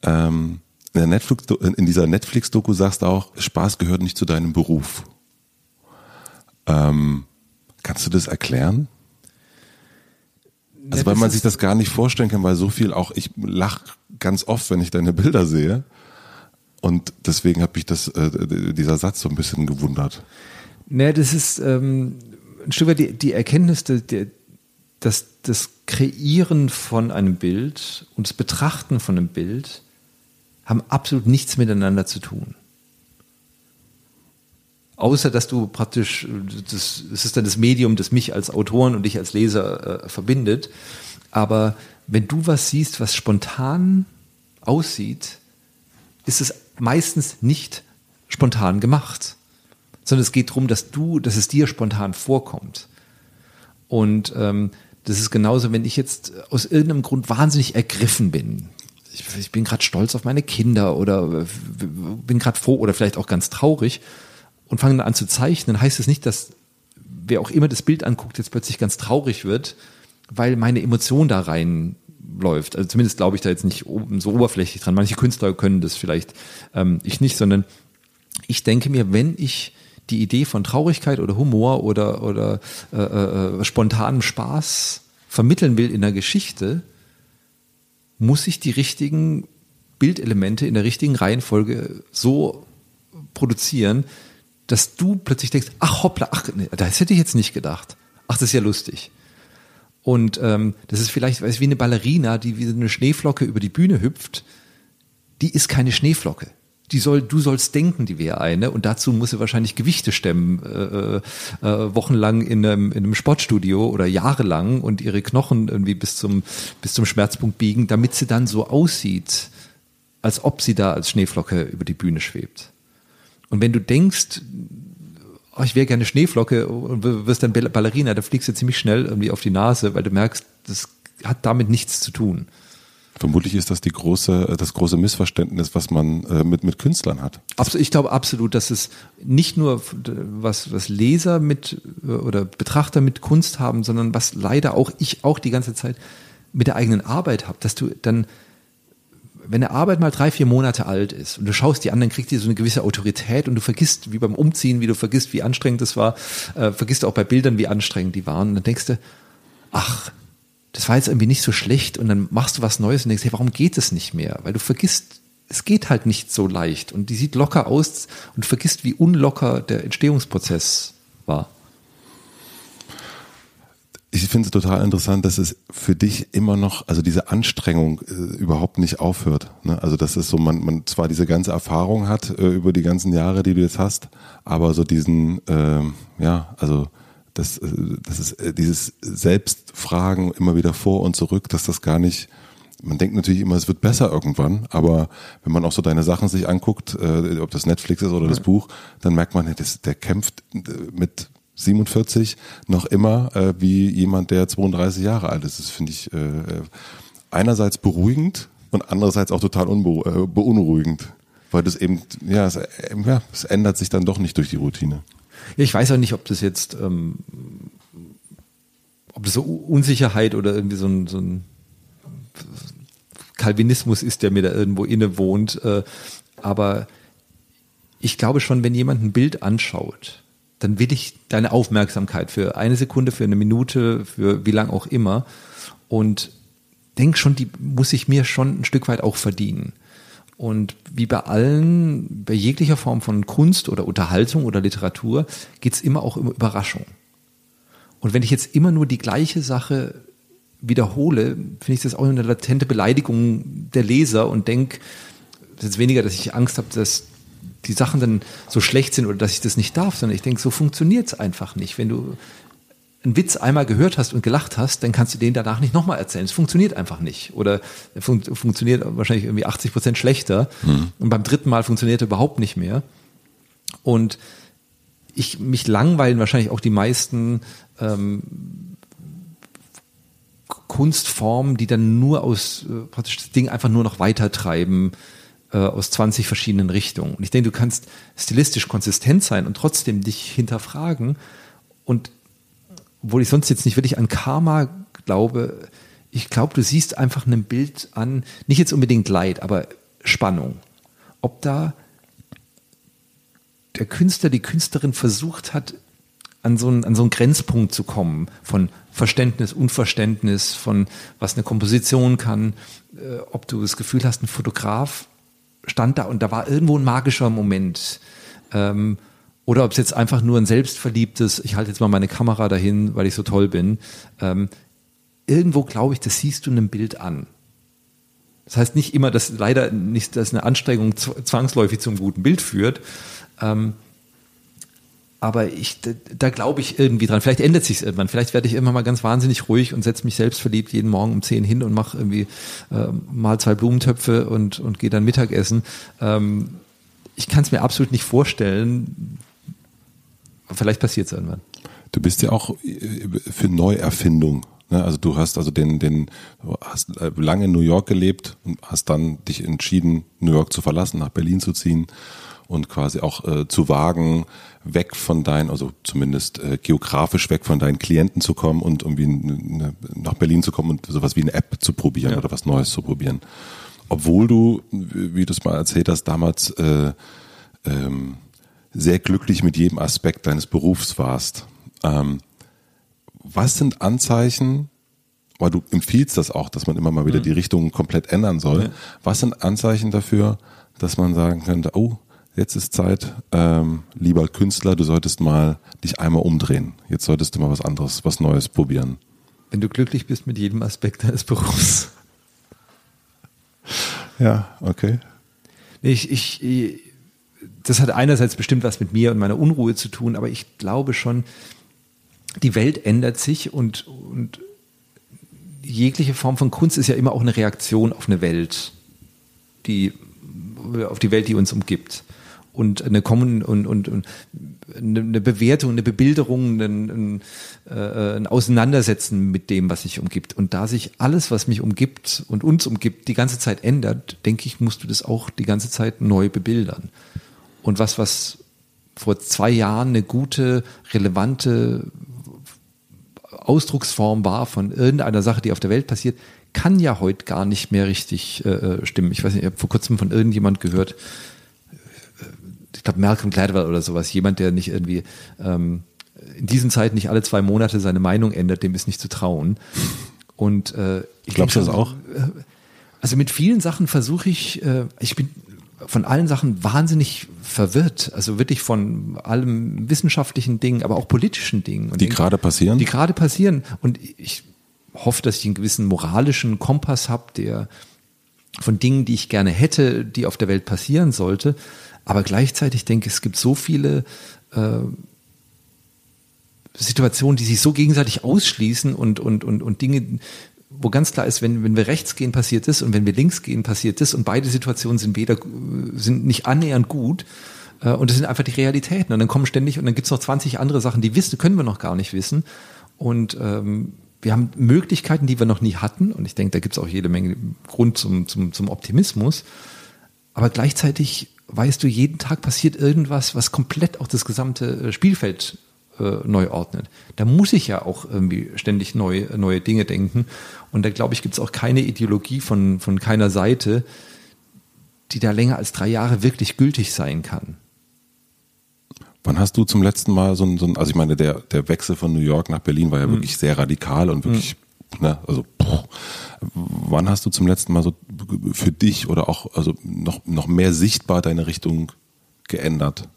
ähm, in, der Netflix, in dieser Netflix-Doku sagst du auch, Spaß gehört nicht zu deinem Beruf. Ähm, kannst du das erklären? Also weil man sich das gar nicht vorstellen kann, weil so viel auch, ich lach ganz oft, wenn ich deine Bilder sehe. Und deswegen hat mich das, äh, dieser Satz so ein bisschen gewundert. Ne, das ist ähm, ein Stück weit die, die Erkenntnis, die, dass das Kreieren von einem Bild und das Betrachten von einem Bild haben absolut nichts miteinander zu tun. Außer dass du praktisch, das, das ist dann das Medium, das mich als Autoren und dich als Leser äh, verbindet. Aber wenn du was siehst, was spontan aussieht, ist es meistens nicht spontan gemacht, sondern es geht darum, dass du, dass es dir spontan vorkommt. Und ähm, das ist genauso, wenn ich jetzt aus irgendeinem Grund wahnsinnig ergriffen bin. Ich, ich bin gerade stolz auf meine Kinder oder äh, bin gerade froh oder vielleicht auch ganz traurig und fangen dann an zu zeichnen, heißt es nicht, dass wer auch immer das Bild anguckt, jetzt plötzlich ganz traurig wird, weil meine Emotion da reinläuft. Also zumindest glaube ich da jetzt nicht so oberflächlich dran. Manche Künstler können das vielleicht, ähm, ich nicht, sondern ich denke mir, wenn ich die Idee von Traurigkeit oder Humor oder, oder äh, äh, spontanem Spaß vermitteln will in der Geschichte, muss ich die richtigen Bildelemente in der richtigen Reihenfolge so produzieren, dass du plötzlich denkst, ach hoppla, ach, nee, das hätte ich jetzt nicht gedacht. Ach, das ist ja lustig. Und ähm, das ist vielleicht weiß, wie eine Ballerina, die wie eine Schneeflocke über die Bühne hüpft. Die ist keine Schneeflocke. Die soll, du sollst denken, die wäre eine. Und dazu muss sie wahrscheinlich Gewichte stemmen, äh, äh, wochenlang in einem, in einem Sportstudio oder jahrelang und ihre Knochen irgendwie bis zum, bis zum Schmerzpunkt biegen, damit sie dann so aussieht, als ob sie da als Schneeflocke über die Bühne schwebt. Und wenn du denkst, oh, ich wäre gerne Schneeflocke und wirst dann Ballerina, da fliegst du ziemlich schnell irgendwie auf die Nase, weil du merkst, das hat damit nichts zu tun. Vermutlich ist das die große, das große Missverständnis, was man äh, mit, mit Künstlern hat. Absolut, ich glaube absolut, dass es nicht nur was, was Leser mit oder Betrachter mit Kunst haben, sondern was leider auch ich auch die ganze Zeit mit der eigenen Arbeit habe, dass du dann wenn eine Arbeit mal drei, vier Monate alt ist und du schaust die an, dann kriegt die so eine gewisse Autorität und du vergisst, wie beim Umziehen, wie du vergisst, wie anstrengend das war, äh, vergisst auch bei Bildern, wie anstrengend die waren. Und dann denkst du, ach, das war jetzt irgendwie nicht so schlecht und dann machst du was Neues und denkst, hey, warum geht es nicht mehr? Weil du vergisst, es geht halt nicht so leicht und die sieht locker aus und vergisst, wie unlocker der Entstehungsprozess war ich finde es total interessant, dass es für dich immer noch, also diese Anstrengung äh, überhaupt nicht aufhört. Ne? Also das ist so, man, man zwar diese ganze Erfahrung hat äh, über die ganzen Jahre, die du jetzt hast, aber so diesen, äh, ja, also das, äh, das ist äh, dieses Selbstfragen immer wieder vor und zurück, dass das gar nicht, man denkt natürlich immer, es wird besser irgendwann, aber wenn man auch so deine Sachen sich anguckt, äh, ob das Netflix ist oder das Buch, dann merkt man, das, der kämpft mit 47 noch immer äh, wie jemand, der 32 Jahre alt ist. Das finde ich äh, einerseits beruhigend und andererseits auch total äh, beunruhigend, weil das eben, ja es, äh, ja, es ändert sich dann doch nicht durch die Routine. Ich weiß auch nicht, ob das jetzt, ähm, ob das so Unsicherheit oder irgendwie so ein, so ein Calvinismus ist, der mir da irgendwo inne wohnt. Äh, aber ich glaube schon, wenn jemand ein Bild anschaut, dann will ich deine Aufmerksamkeit für eine Sekunde, für eine Minute, für wie lang auch immer. Und denk schon, die muss ich mir schon ein Stück weit auch verdienen. Und wie bei allen, bei jeglicher Form von Kunst oder Unterhaltung oder Literatur, geht's immer auch um Überraschung. Und wenn ich jetzt immer nur die gleiche Sache wiederhole, finde ich das auch eine latente Beleidigung der Leser und denke, das ist weniger, dass ich Angst habe, dass die Sachen dann so schlecht sind oder dass ich das nicht darf, sondern ich denke, so funktioniert es einfach nicht. Wenn du einen Witz einmal gehört hast und gelacht hast, dann kannst du den danach nicht nochmal erzählen. Es funktioniert einfach nicht. Oder fun funktioniert wahrscheinlich irgendwie 80 Prozent schlechter. Mhm. Und beim dritten Mal funktioniert er überhaupt nicht mehr. Und ich mich langweilen wahrscheinlich auch die meisten ähm, Kunstformen, die dann nur aus äh, praktisch das Ding einfach nur noch weitertreiben äh, aus 20 verschiedenen Richtungen. Und ich denke, du kannst stilistisch konsistent sein und trotzdem dich hinterfragen und obwohl ich sonst jetzt nicht wirklich an Karma glaube, ich glaube, du siehst einfach ein Bild an, nicht jetzt unbedingt Leid, aber Spannung. Ob da der Künstler, die Künstlerin versucht hat, an so, einen, an so einen Grenzpunkt zu kommen von Verständnis, Unverständnis, von was eine Komposition kann, äh, ob du das Gefühl hast, ein Fotograf stand da und da war irgendwo ein magischer Moment. Ähm, oder ob es jetzt einfach nur ein selbstverliebtes, ich halte jetzt mal meine Kamera dahin, weil ich so toll bin. Ähm, irgendwo glaube ich, das siehst du in einem Bild an. Das heißt nicht immer, dass leider nicht, dass eine Anstrengung zwangsläufig zum guten Bild führt. Ähm, aber ich, da, glaube ich irgendwie dran. Vielleicht ändert sich irgendwann. Vielleicht werde ich immer mal ganz wahnsinnig ruhig und setze mich selbstverliebt jeden Morgen um zehn hin und mache irgendwie äh, mal zwei Blumentöpfe und, und gehe dann Mittagessen. Ähm, ich kann es mir absolut nicht vorstellen, Vielleicht passiert es irgendwann. Du bist ja auch äh, für Neuerfindung. Ne? Also du hast also den, den, hast äh, lange in New York gelebt und hast dann dich entschieden, New York zu verlassen, nach Berlin zu ziehen und quasi auch äh, zu wagen, weg von deinen, also zumindest äh, geografisch weg von deinen Klienten zu kommen und irgendwie nach Berlin zu kommen und sowas wie eine App zu probieren ja. oder was Neues zu probieren. Obwohl du, wie du es mal erzählt hast, damals äh, ähm, sehr glücklich mit jedem Aspekt deines Berufs warst. Ähm, was sind Anzeichen, weil du empfiehlst das auch, dass man immer mal wieder mhm. die Richtung komplett ändern soll. Ja. Was sind Anzeichen dafür, dass man sagen könnte, oh, jetzt ist Zeit, ähm, lieber Künstler, du solltest mal dich einmal umdrehen. Jetzt solltest du mal was anderes, was Neues probieren. Wenn du glücklich bist mit jedem Aspekt deines Berufs. Ja, okay. Ich, ich, das hat einerseits bestimmt was mit mir und meiner Unruhe zu tun, aber ich glaube schon, die Welt ändert sich und, und jegliche Form von Kunst ist ja immer auch eine Reaktion auf eine Welt, die, auf die Welt, die uns umgibt. Und eine Kommen und, und, und eine Bewertung, eine Bebilderung, ein, ein, äh, ein Auseinandersetzen mit dem, was sich umgibt. Und da sich alles, was mich umgibt und uns umgibt, die ganze Zeit ändert, denke ich, musst du das auch die ganze Zeit neu bebildern. Und was, was vor zwei Jahren eine gute, relevante Ausdrucksform war von irgendeiner Sache, die auf der Welt passiert, kann ja heute gar nicht mehr richtig äh, äh stimmen. Ich weiß nicht, ich habe vor kurzem von irgendjemand gehört, glaube Malcolm Gladwell oder sowas, jemand, der nicht irgendwie ähm, in diesen Zeiten nicht alle zwei Monate seine Meinung ändert, dem ist nicht zu trauen. Und äh, ich glaube das auch. Äh, also mit vielen Sachen versuche ich, äh, ich bin von allen Sachen wahnsinnig verwirrt. Also wirklich von allem wissenschaftlichen Dingen, aber auch politischen Dingen. Und die gerade passieren? Die gerade passieren. Und ich hoffe, dass ich einen gewissen moralischen Kompass habe, der von Dingen, die ich gerne hätte, die auf der Welt passieren sollte. Aber gleichzeitig denke ich, es gibt so viele äh, Situationen, die sich so gegenseitig ausschließen und, und, und, und Dinge, wo ganz klar ist, wenn, wenn wir rechts gehen, passiert das und wenn wir links gehen, passiert das und beide Situationen sind weder, sind nicht annähernd gut äh, und das sind einfach die Realitäten. Und dann kommen ständig und dann gibt's noch 20 andere Sachen, die wissen, können wir noch gar nicht wissen. Und ähm, wir haben Möglichkeiten, die wir noch nie hatten. Und ich denke, da gibt's auch jede Menge Grund zum, zum, zum Optimismus, aber gleichzeitig weißt du, jeden Tag passiert irgendwas, was komplett auch das gesamte äh, Spielfeld äh, neu ordnet. Da muss ich ja auch irgendwie ständig neu, neue Dinge denken. Und da glaube ich, gibt es auch keine Ideologie von, von keiner Seite, die da länger als drei Jahre wirklich gültig sein kann. Wann hast du zum letzten Mal so ein, so ein also ich meine, der, der Wechsel von New York nach Berlin war ja mhm. wirklich sehr radikal und wirklich, mhm. Ne, also boah, wann hast du zum letzten Mal so für dich oder auch also noch, noch mehr sichtbar deine Richtung geändert?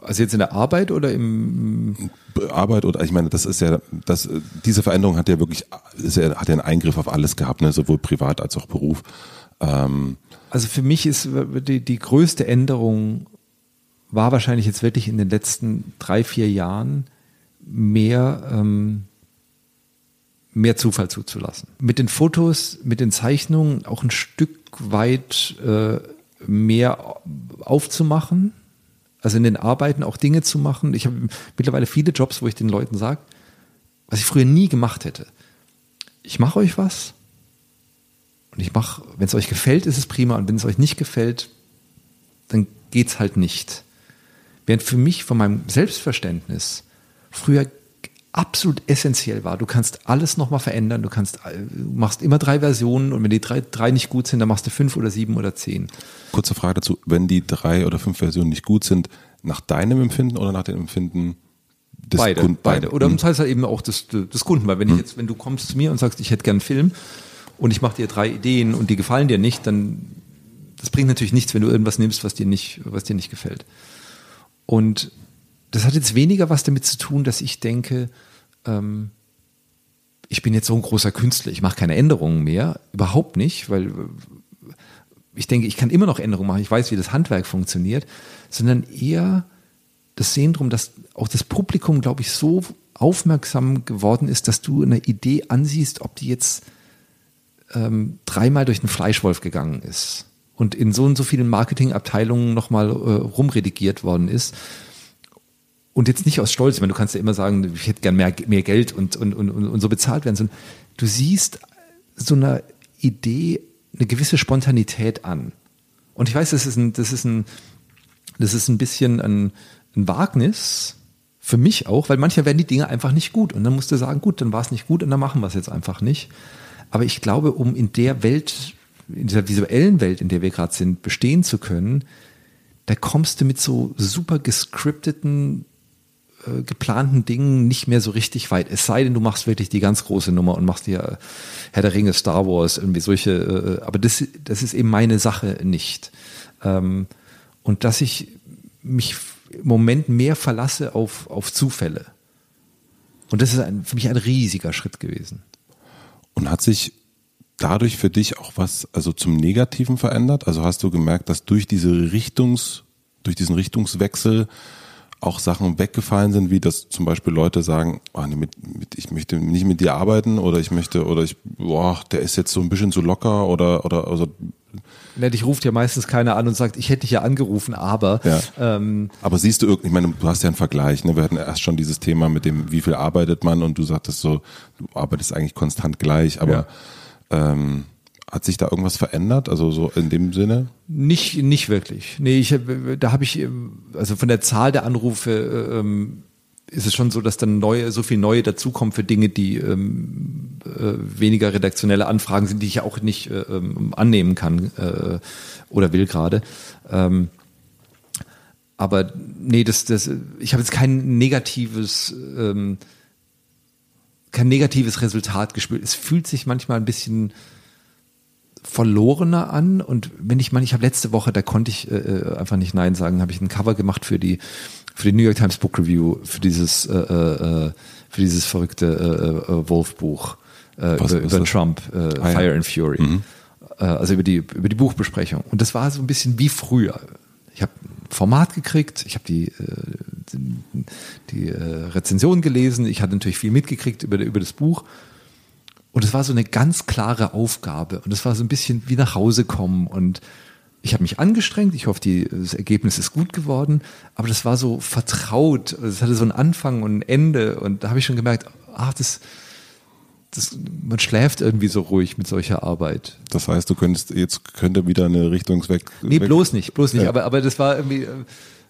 Also jetzt in der Arbeit oder im Arbeit oder ich meine, das ist ja, das, diese Veränderung hat ja wirklich, ist ja, hat ja einen Eingriff auf alles gehabt, ne, sowohl privat als auch Beruf. Ähm, also für mich ist die, die größte Änderung war wahrscheinlich jetzt wirklich in den letzten drei, vier Jahren mehr, ähm, mehr Zufall zuzulassen. Mit den Fotos, mit den Zeichnungen auch ein Stück weit äh, mehr aufzumachen also in den Arbeiten auch Dinge zu machen. Ich habe mittlerweile viele Jobs, wo ich den Leuten sage, was ich früher nie gemacht hätte. Ich mache euch was und ich mache, wenn es euch gefällt, ist es prima und wenn es euch nicht gefällt, dann geht's halt nicht. Während für mich von meinem Selbstverständnis früher absolut essentiell war. Du kannst alles nochmal verändern, du kannst, du machst immer drei Versionen und wenn die drei, drei nicht gut sind, dann machst du fünf oder sieben oder zehn. Kurze Frage dazu, wenn die drei oder fünf Versionen nicht gut sind, nach deinem Empfinden oder nach dem Empfinden des beide, Kunden? Beide. Oder hm. das heißt halt eben auch des, des Kunden, weil wenn ich jetzt, wenn du kommst zu mir und sagst, ich hätte gern einen Film und ich mache dir drei Ideen und die gefallen dir nicht, dann das bringt natürlich nichts, wenn du irgendwas nimmst, was dir nicht, was dir nicht gefällt. Und das hat jetzt weniger was damit zu tun, dass ich denke, ähm, ich bin jetzt so ein großer Künstler, ich mache keine Änderungen mehr, überhaupt nicht, weil äh, ich denke, ich kann immer noch Änderungen machen, ich weiß, wie das Handwerk funktioniert, sondern eher das Sehen drum, dass auch das Publikum, glaube ich, so aufmerksam geworden ist, dass du eine Idee ansiehst, ob die jetzt ähm, dreimal durch den Fleischwolf gegangen ist und in so und so vielen Marketingabteilungen nochmal äh, rumredigiert worden ist und jetzt nicht aus Stolz, ich meine, du kannst ja immer sagen, ich hätte gern mehr, mehr Geld und, und, und, und so bezahlt werden, sondern du siehst so einer Idee eine gewisse Spontanität an. Und ich weiß, das ist ein, das ist ein, das ist ein bisschen ein, ein Wagnis, für mich auch, weil manchmal werden die Dinge einfach nicht gut. Und dann musst du sagen, gut, dann war es nicht gut und dann machen wir es jetzt einfach nicht. Aber ich glaube, um in der Welt, in dieser visuellen Welt, in der wir gerade sind, bestehen zu können, da kommst du mit so super gescripteten äh, geplanten Dingen nicht mehr so richtig weit. Es sei denn, du machst wirklich die ganz große Nummer und machst dir Herr der Ringe, Star Wars, irgendwie solche, äh, aber das, das ist eben meine Sache nicht. Ähm, und dass ich mich im Moment mehr verlasse auf, auf Zufälle. Und das ist ein, für mich ein riesiger Schritt gewesen. Und hat sich dadurch für dich auch was, also zum Negativen verändert? Also hast du gemerkt, dass durch diese Richtungs, durch diesen Richtungswechsel auch Sachen weggefallen sind, wie dass zum Beispiel Leute sagen, oh, nee, mit, mit, ich möchte nicht mit dir arbeiten oder ich möchte, oder ich, boah, der ist jetzt so ein bisschen zu locker oder, oder, also. Ne, dich ruft ja meistens keiner an und sagt, ich hätte dich ja angerufen, aber. Ja. Ähm, aber siehst du irgendwie, ich meine, du hast ja einen Vergleich, ne? Wir hatten erst schon dieses Thema mit dem, wie viel arbeitet man und du sagtest so, du arbeitest eigentlich konstant gleich, aber ja. ähm, hat sich da irgendwas verändert? Also so in dem Sinne? Nicht, nicht wirklich. Nee, ich, da habe ich, also von der Zahl der Anrufe ähm, ist es schon so, dass dann neue, so viel neue dazukommen für Dinge, die ähm, äh, weniger redaktionelle Anfragen sind, die ich auch nicht äh, ähm, annehmen kann äh, oder will gerade. Ähm, aber nee, das, das, ich habe jetzt kein negatives, ähm, kein negatives Resultat gespürt. Es fühlt sich manchmal ein bisschen verlorener an. Und wenn ich meine, ich habe letzte Woche, da konnte ich äh, äh, einfach nicht Nein sagen, habe ich ein Cover gemacht für die für die New York Times Book Review, für dieses äh, äh, äh für dieses verrückte äh, äh, Wolf-Buch äh, über, über Trump, äh, ah, Fire ja. and Fury. Mhm. Äh, also über die über die Buchbesprechung. Und das war so ein bisschen wie früher. Ich habe Format gekriegt, ich habe die, äh, die, die äh, Rezension gelesen, ich hatte natürlich viel mitgekriegt über, über das Buch und es war so eine ganz klare Aufgabe. Und es war so ein bisschen wie nach Hause kommen. Und ich habe mich angestrengt. Ich hoffe, die, das Ergebnis ist gut geworden. Aber das war so vertraut. Es hatte so einen Anfang und ein Ende. Und da habe ich schon gemerkt, ach, das, das, man schläft irgendwie so ruhig mit solcher Arbeit. Das heißt, du könntest, jetzt könnte wieder eine Richtungsweg. Nee, bloß nicht, bloß nicht. Ja. Aber, aber das war irgendwie äh,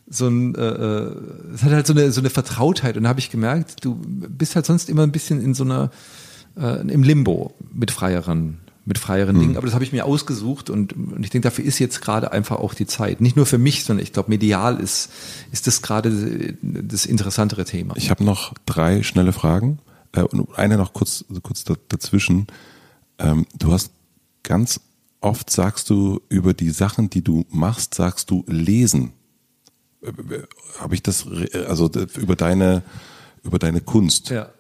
so ein, äh, äh, es hat halt so eine, so eine Vertrautheit. Und da habe ich gemerkt, du bist halt sonst immer ein bisschen in so einer, äh, im Limbo mit freieren mit freieren mhm. Dingen. Aber das habe ich mir ausgesucht und, und ich denke, dafür ist jetzt gerade einfach auch die Zeit. Nicht nur für mich, sondern ich glaube, medial ist, ist das gerade das interessantere Thema. Ich habe noch drei schnelle Fragen. Äh, und eine noch kurz, kurz dazwischen. Ähm, du hast ganz oft sagst du über die Sachen, die du machst, sagst du lesen. Äh, Habe ich das, also über deine, über deine Kunst. Ja.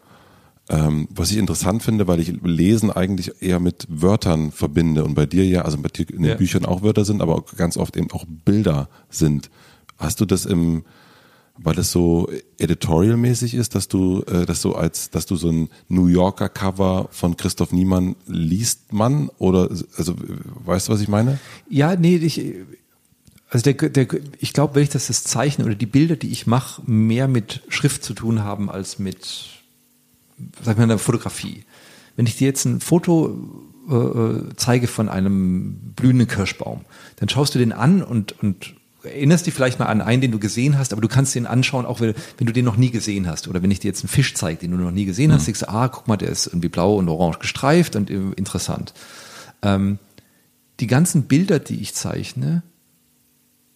Ähm, was ich interessant finde, weil ich Lesen eigentlich eher mit Wörtern verbinde und bei dir ja, also bei dir in den ja. Büchern auch Wörter sind, aber ganz oft eben auch Bilder sind. Hast du das im, weil das so editorialmäßig ist, dass du äh, das so als, dass du so ein New Yorker Cover von Christoph Niemann liest man oder also weißt du, was ich meine? Ja, nee, ich also der, der ich glaube wirklich, dass das Zeichen oder die Bilder, die ich mache, mehr mit Schrift zu tun haben als mit sag mal, einer Fotografie. Wenn ich dir jetzt ein Foto äh, äh, zeige von einem blühenden Kirschbaum, dann schaust du den an und, und erinnerst dich vielleicht mal an einen, den du gesehen hast, aber du kannst den anschauen, auch wenn, wenn du den noch nie gesehen hast. Oder wenn ich dir jetzt einen Fisch zeige, den du noch nie gesehen hast, mhm. denkst du, ah, guck mal, der ist irgendwie blau und orange gestreift und interessant. Ähm, die ganzen Bilder, die ich zeichne,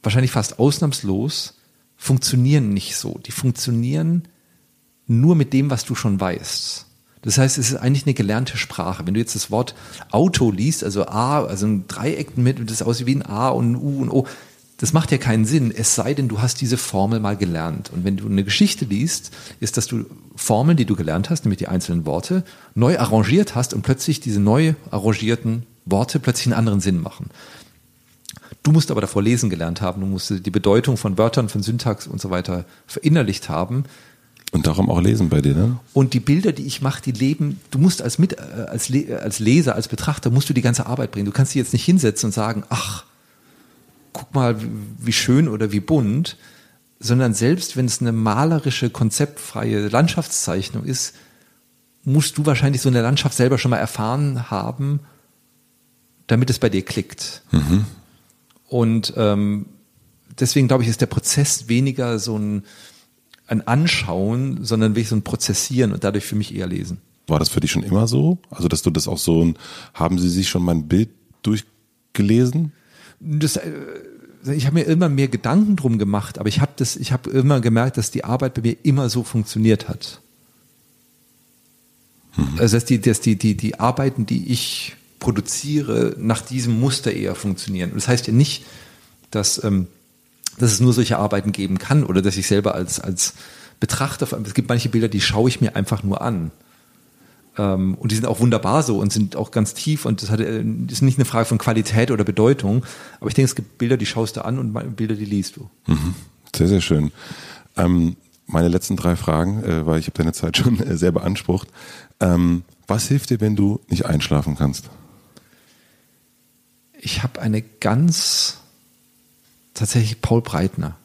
wahrscheinlich fast ausnahmslos, funktionieren nicht so. Die funktionieren nur mit dem, was du schon weißt. Das heißt, es ist eigentlich eine gelernte Sprache. Wenn du jetzt das Wort Auto liest, also A, also ein Dreieck mit, das aussieht wie ein A und ein U und O, das macht ja keinen Sinn, es sei denn, du hast diese Formel mal gelernt. Und wenn du eine Geschichte liest, ist, dass du Formeln, die du gelernt hast, nämlich die einzelnen Worte, neu arrangiert hast und plötzlich diese neu arrangierten Worte plötzlich einen anderen Sinn machen. Du musst aber davor lesen gelernt haben, du musst die Bedeutung von Wörtern, von Syntax und so weiter verinnerlicht haben. Und darum auch lesen bei dir, ne? Und die Bilder, die ich mache, die leben, du musst als, mit, äh, als, als Leser, als Betrachter, musst du die ganze Arbeit bringen. Du kannst dich jetzt nicht hinsetzen und sagen, ach, guck mal, wie schön oder wie bunt, sondern selbst wenn es eine malerische, konzeptfreie Landschaftszeichnung ist, musst du wahrscheinlich so eine Landschaft selber schon mal erfahren haben, damit es bei dir klickt. Mhm. Und ähm, deswegen glaube ich, ist der Prozess weniger so ein, ein Anschauen, sondern wirklich so ein Prozessieren und dadurch für mich eher lesen. War das für dich schon immer so? Also, dass du das auch so ein, haben Sie sich schon mein Bild durchgelesen? Das, äh, ich habe mir immer mehr Gedanken drum gemacht, aber ich habe das, ich habe immer gemerkt, dass die Arbeit bei mir immer so funktioniert hat. Mhm. Also dass die, dass die, die, die Arbeiten, die ich produziere, nach diesem Muster eher funktionieren. Und das heißt ja nicht, dass ähm, dass es nur solche Arbeiten geben kann oder dass ich selber als, als Betrachter, es gibt manche Bilder, die schaue ich mir einfach nur an. Ähm, und die sind auch wunderbar so und sind auch ganz tief und das, hat, das äh, ist nicht eine Frage von Qualität oder Bedeutung. Aber ich denke, es gibt Bilder, die schaust du an und Bilder, die liest du. Mhm. Sehr, sehr schön. Ähm, meine letzten drei Fragen, äh, weil ich habe deine Zeit schon äh, sehr beansprucht. Ähm, was hilft dir, wenn du nicht einschlafen kannst? Ich habe eine ganz tatsächlich Paul Breitner.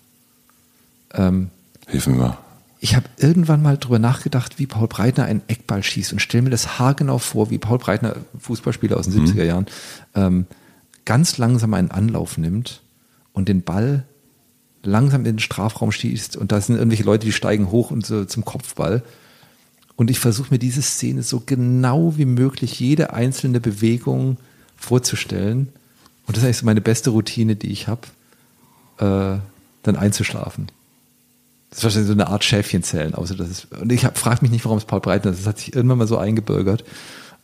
Ähm, Hilf mir mal. Ich habe irgendwann mal drüber nachgedacht, wie Paul Breitner einen Eckball schießt und stelle mir das haargenau vor, wie Paul Breitner, Fußballspieler aus den mhm. 70er Jahren, ähm, ganz langsam einen Anlauf nimmt und den Ball langsam in den Strafraum schießt und da sind irgendwelche Leute, die steigen hoch und so zum Kopfball. Und ich versuche mir diese Szene so genau wie möglich, jede einzelne Bewegung vorzustellen. Und das ist eigentlich so meine beste Routine, die ich habe äh, dann einzuschlafen. Das ist wahrscheinlich so eine Art Schäfchenzellen. Außer das ist, und ich frage mich nicht, warum es Paul Breitner ist. Das hat sich irgendwann mal so eingebürgert.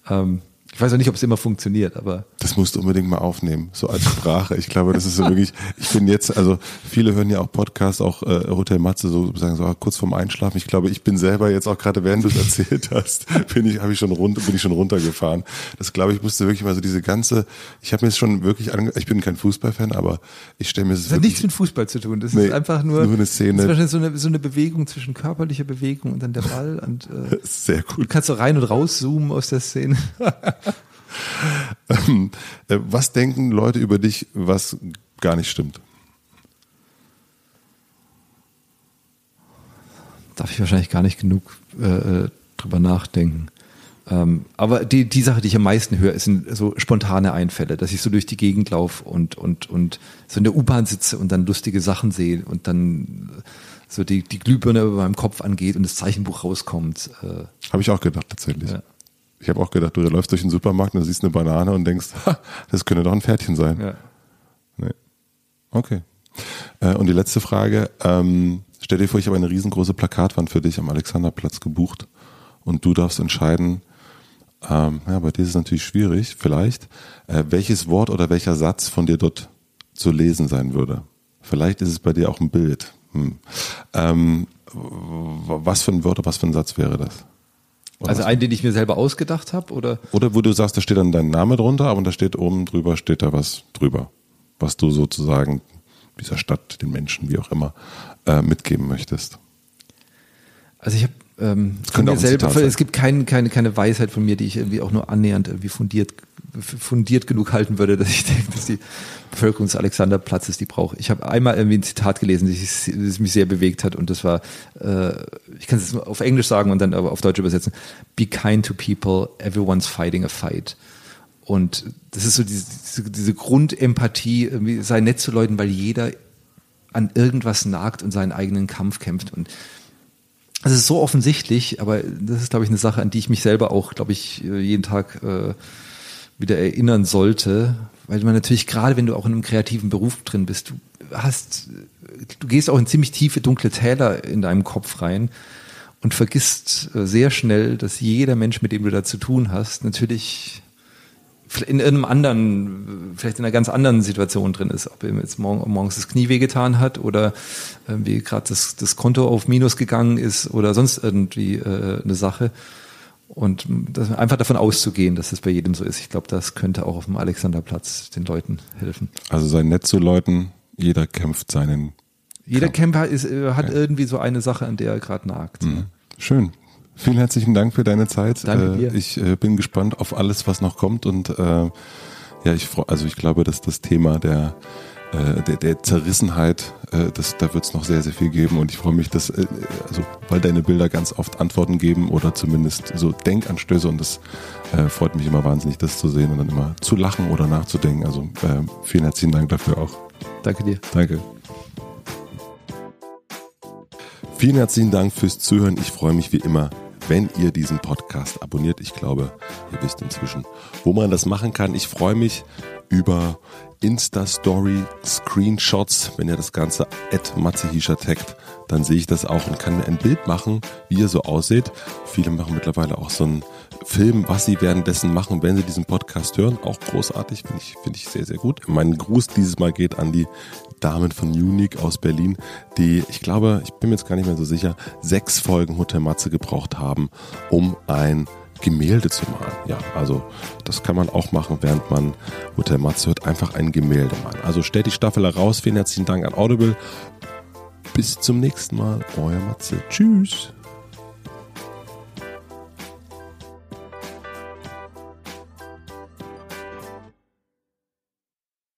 Ähm, ich weiß auch nicht, ob es immer funktioniert, aber. Das musst du unbedingt mal aufnehmen, so als Sprache. Ich glaube, das ist so wirklich, ich bin jetzt, also viele hören ja auch Podcasts, auch äh, Hotel Matze, so sagen so kurz vorm Einschlafen. Ich glaube, ich bin selber jetzt auch gerade, während du es erzählt hast, bin ich, habe ich schon runter, bin ich schon runtergefahren. Das glaube ich, musste wirklich mal so diese ganze, ich habe mir jetzt schon wirklich, ange ich bin kein Fußballfan, aber ich stelle mir das. Das hat nichts mit Fußball zu tun. Das nee, ist einfach nur, nur eine Szene. Das ist so eine, so eine Bewegung zwischen körperlicher Bewegung und dann der Ball und äh, sehr gut. Du kannst so rein und raus zoomen aus der Szene. Ähm, äh, was denken Leute über dich, was gar nicht stimmt? Darf ich wahrscheinlich gar nicht genug äh, äh, drüber nachdenken. Ähm, aber die, die Sache, die ich am meisten höre, sind so spontane Einfälle, dass ich so durch die Gegend laufe und, und, und so in der U-Bahn sitze und dann lustige Sachen sehe und dann so die, die Glühbirne über meinem Kopf angeht und das Zeichenbuch rauskommt. Äh, Habe ich auch gedacht, tatsächlich. Ja. Ich habe auch gedacht, du läufst durch den Supermarkt und siehst eine Banane und denkst, ha, das könnte doch ein Pferdchen sein. Ja. Nee. Okay. Äh, und die letzte Frage, ähm, stell dir vor, ich habe eine riesengroße Plakatwand für dich am Alexanderplatz gebucht und du darfst entscheiden, ähm, ja, bei dir ist es natürlich schwierig, vielleicht, äh, welches Wort oder welcher Satz von dir dort zu lesen sein würde. Vielleicht ist es bei dir auch ein Bild. Hm. Ähm, was für ein Wort oder was für ein Satz wäre das? Oder also einen, den ich mir selber ausgedacht habe, oder? Oder wo du sagst, da steht dann dein Name drunter, aber da steht oben drüber, steht da was drüber, was du sozusagen dieser Stadt, den Menschen, wie auch immer, äh, mitgeben möchtest. Also ich habe ähm, selber, es gibt kein, keine, keine Weisheit von mir, die ich irgendwie auch nur annähernd irgendwie fundiert, fundiert genug halten würde, dass ich denke, dass die Bevölkerung des Alexanderplatzes die braucht. Ich habe einmal irgendwie ein Zitat gelesen, das, mich sehr bewegt hat und das war, äh, ich kann es auf Englisch sagen und dann aber auf Deutsch übersetzen. Be kind to people, everyone's fighting a fight. Und das ist so diese, diese, diese Grundempathie, sei nett zu Leuten, weil jeder an irgendwas nagt und seinen eigenen Kampf kämpft. Und es ist so offensichtlich, aber das ist, glaube ich, eine Sache, an die ich mich selber auch, glaube ich, äh, jeden Tag äh, wieder erinnern sollte. Weil man natürlich, gerade wenn du auch in einem kreativen Beruf drin bist, du hast, du gehst auch in ziemlich tiefe, dunkle Täler in deinem Kopf rein und vergisst äh, sehr schnell, dass jeder Mensch, mit dem du da zu tun hast, natürlich in irgendeinem anderen, vielleicht in einer ganz anderen Situation drin ist, ob ihm jetzt morgens das Knie wehgetan hat oder wie gerade das, das Konto auf Minus gegangen ist oder sonst irgendwie äh, eine Sache. Und einfach davon auszugehen, dass es bei jedem so ist. Ich glaube, das könnte auch auf dem Alexanderplatz den Leuten helfen. Also sei nett zu Leuten, jeder kämpft seinen. Jeder Camper ist, äh, hat ja. irgendwie so eine Sache, an der er gerade nagt. Mhm. Schön. Vielen herzlichen Dank für deine Zeit. Danke dir. Äh, ich äh, bin gespannt auf alles, was noch kommt und äh, ja, ich also ich glaube, dass das Thema der äh, der, der Zerrissenheit, äh, das, da wird es noch sehr, sehr viel geben und ich freue mich, dass, äh, also, weil deine Bilder ganz oft Antworten geben oder zumindest so Denkanstöße und das äh, freut mich immer wahnsinnig, das zu sehen und dann immer zu lachen oder nachzudenken. Also äh, vielen herzlichen Dank dafür auch. Danke dir. Danke. Vielen herzlichen Dank fürs Zuhören. Ich freue mich wie immer wenn ihr diesen Podcast abonniert. Ich glaube, ihr wisst inzwischen, wo man das machen kann. Ich freue mich über Insta-Story, Screenshots. Wenn ihr das Ganze at Matzehischer taggt, dann sehe ich das auch und kann mir ein Bild machen, wie ihr so aussieht. Viele machen mittlerweile auch so einen Film, was sie währenddessen machen, wenn sie diesen Podcast hören. Auch großartig, finde ich, finde ich sehr, sehr gut. Mein Gruß dieses Mal geht an die Damen von Unique aus Berlin, die, ich glaube, ich bin mir jetzt gar nicht mehr so sicher, sechs Folgen Hotel Matze gebraucht haben, um ein Gemälde zu malen. Ja, also das kann man auch machen, während man Hotel Matze hört, einfach ein Gemälde malen. Also stellt die Staffel heraus. Vielen herzlichen Dank an Audible. Bis zum nächsten Mal. Euer Matze. Tschüss.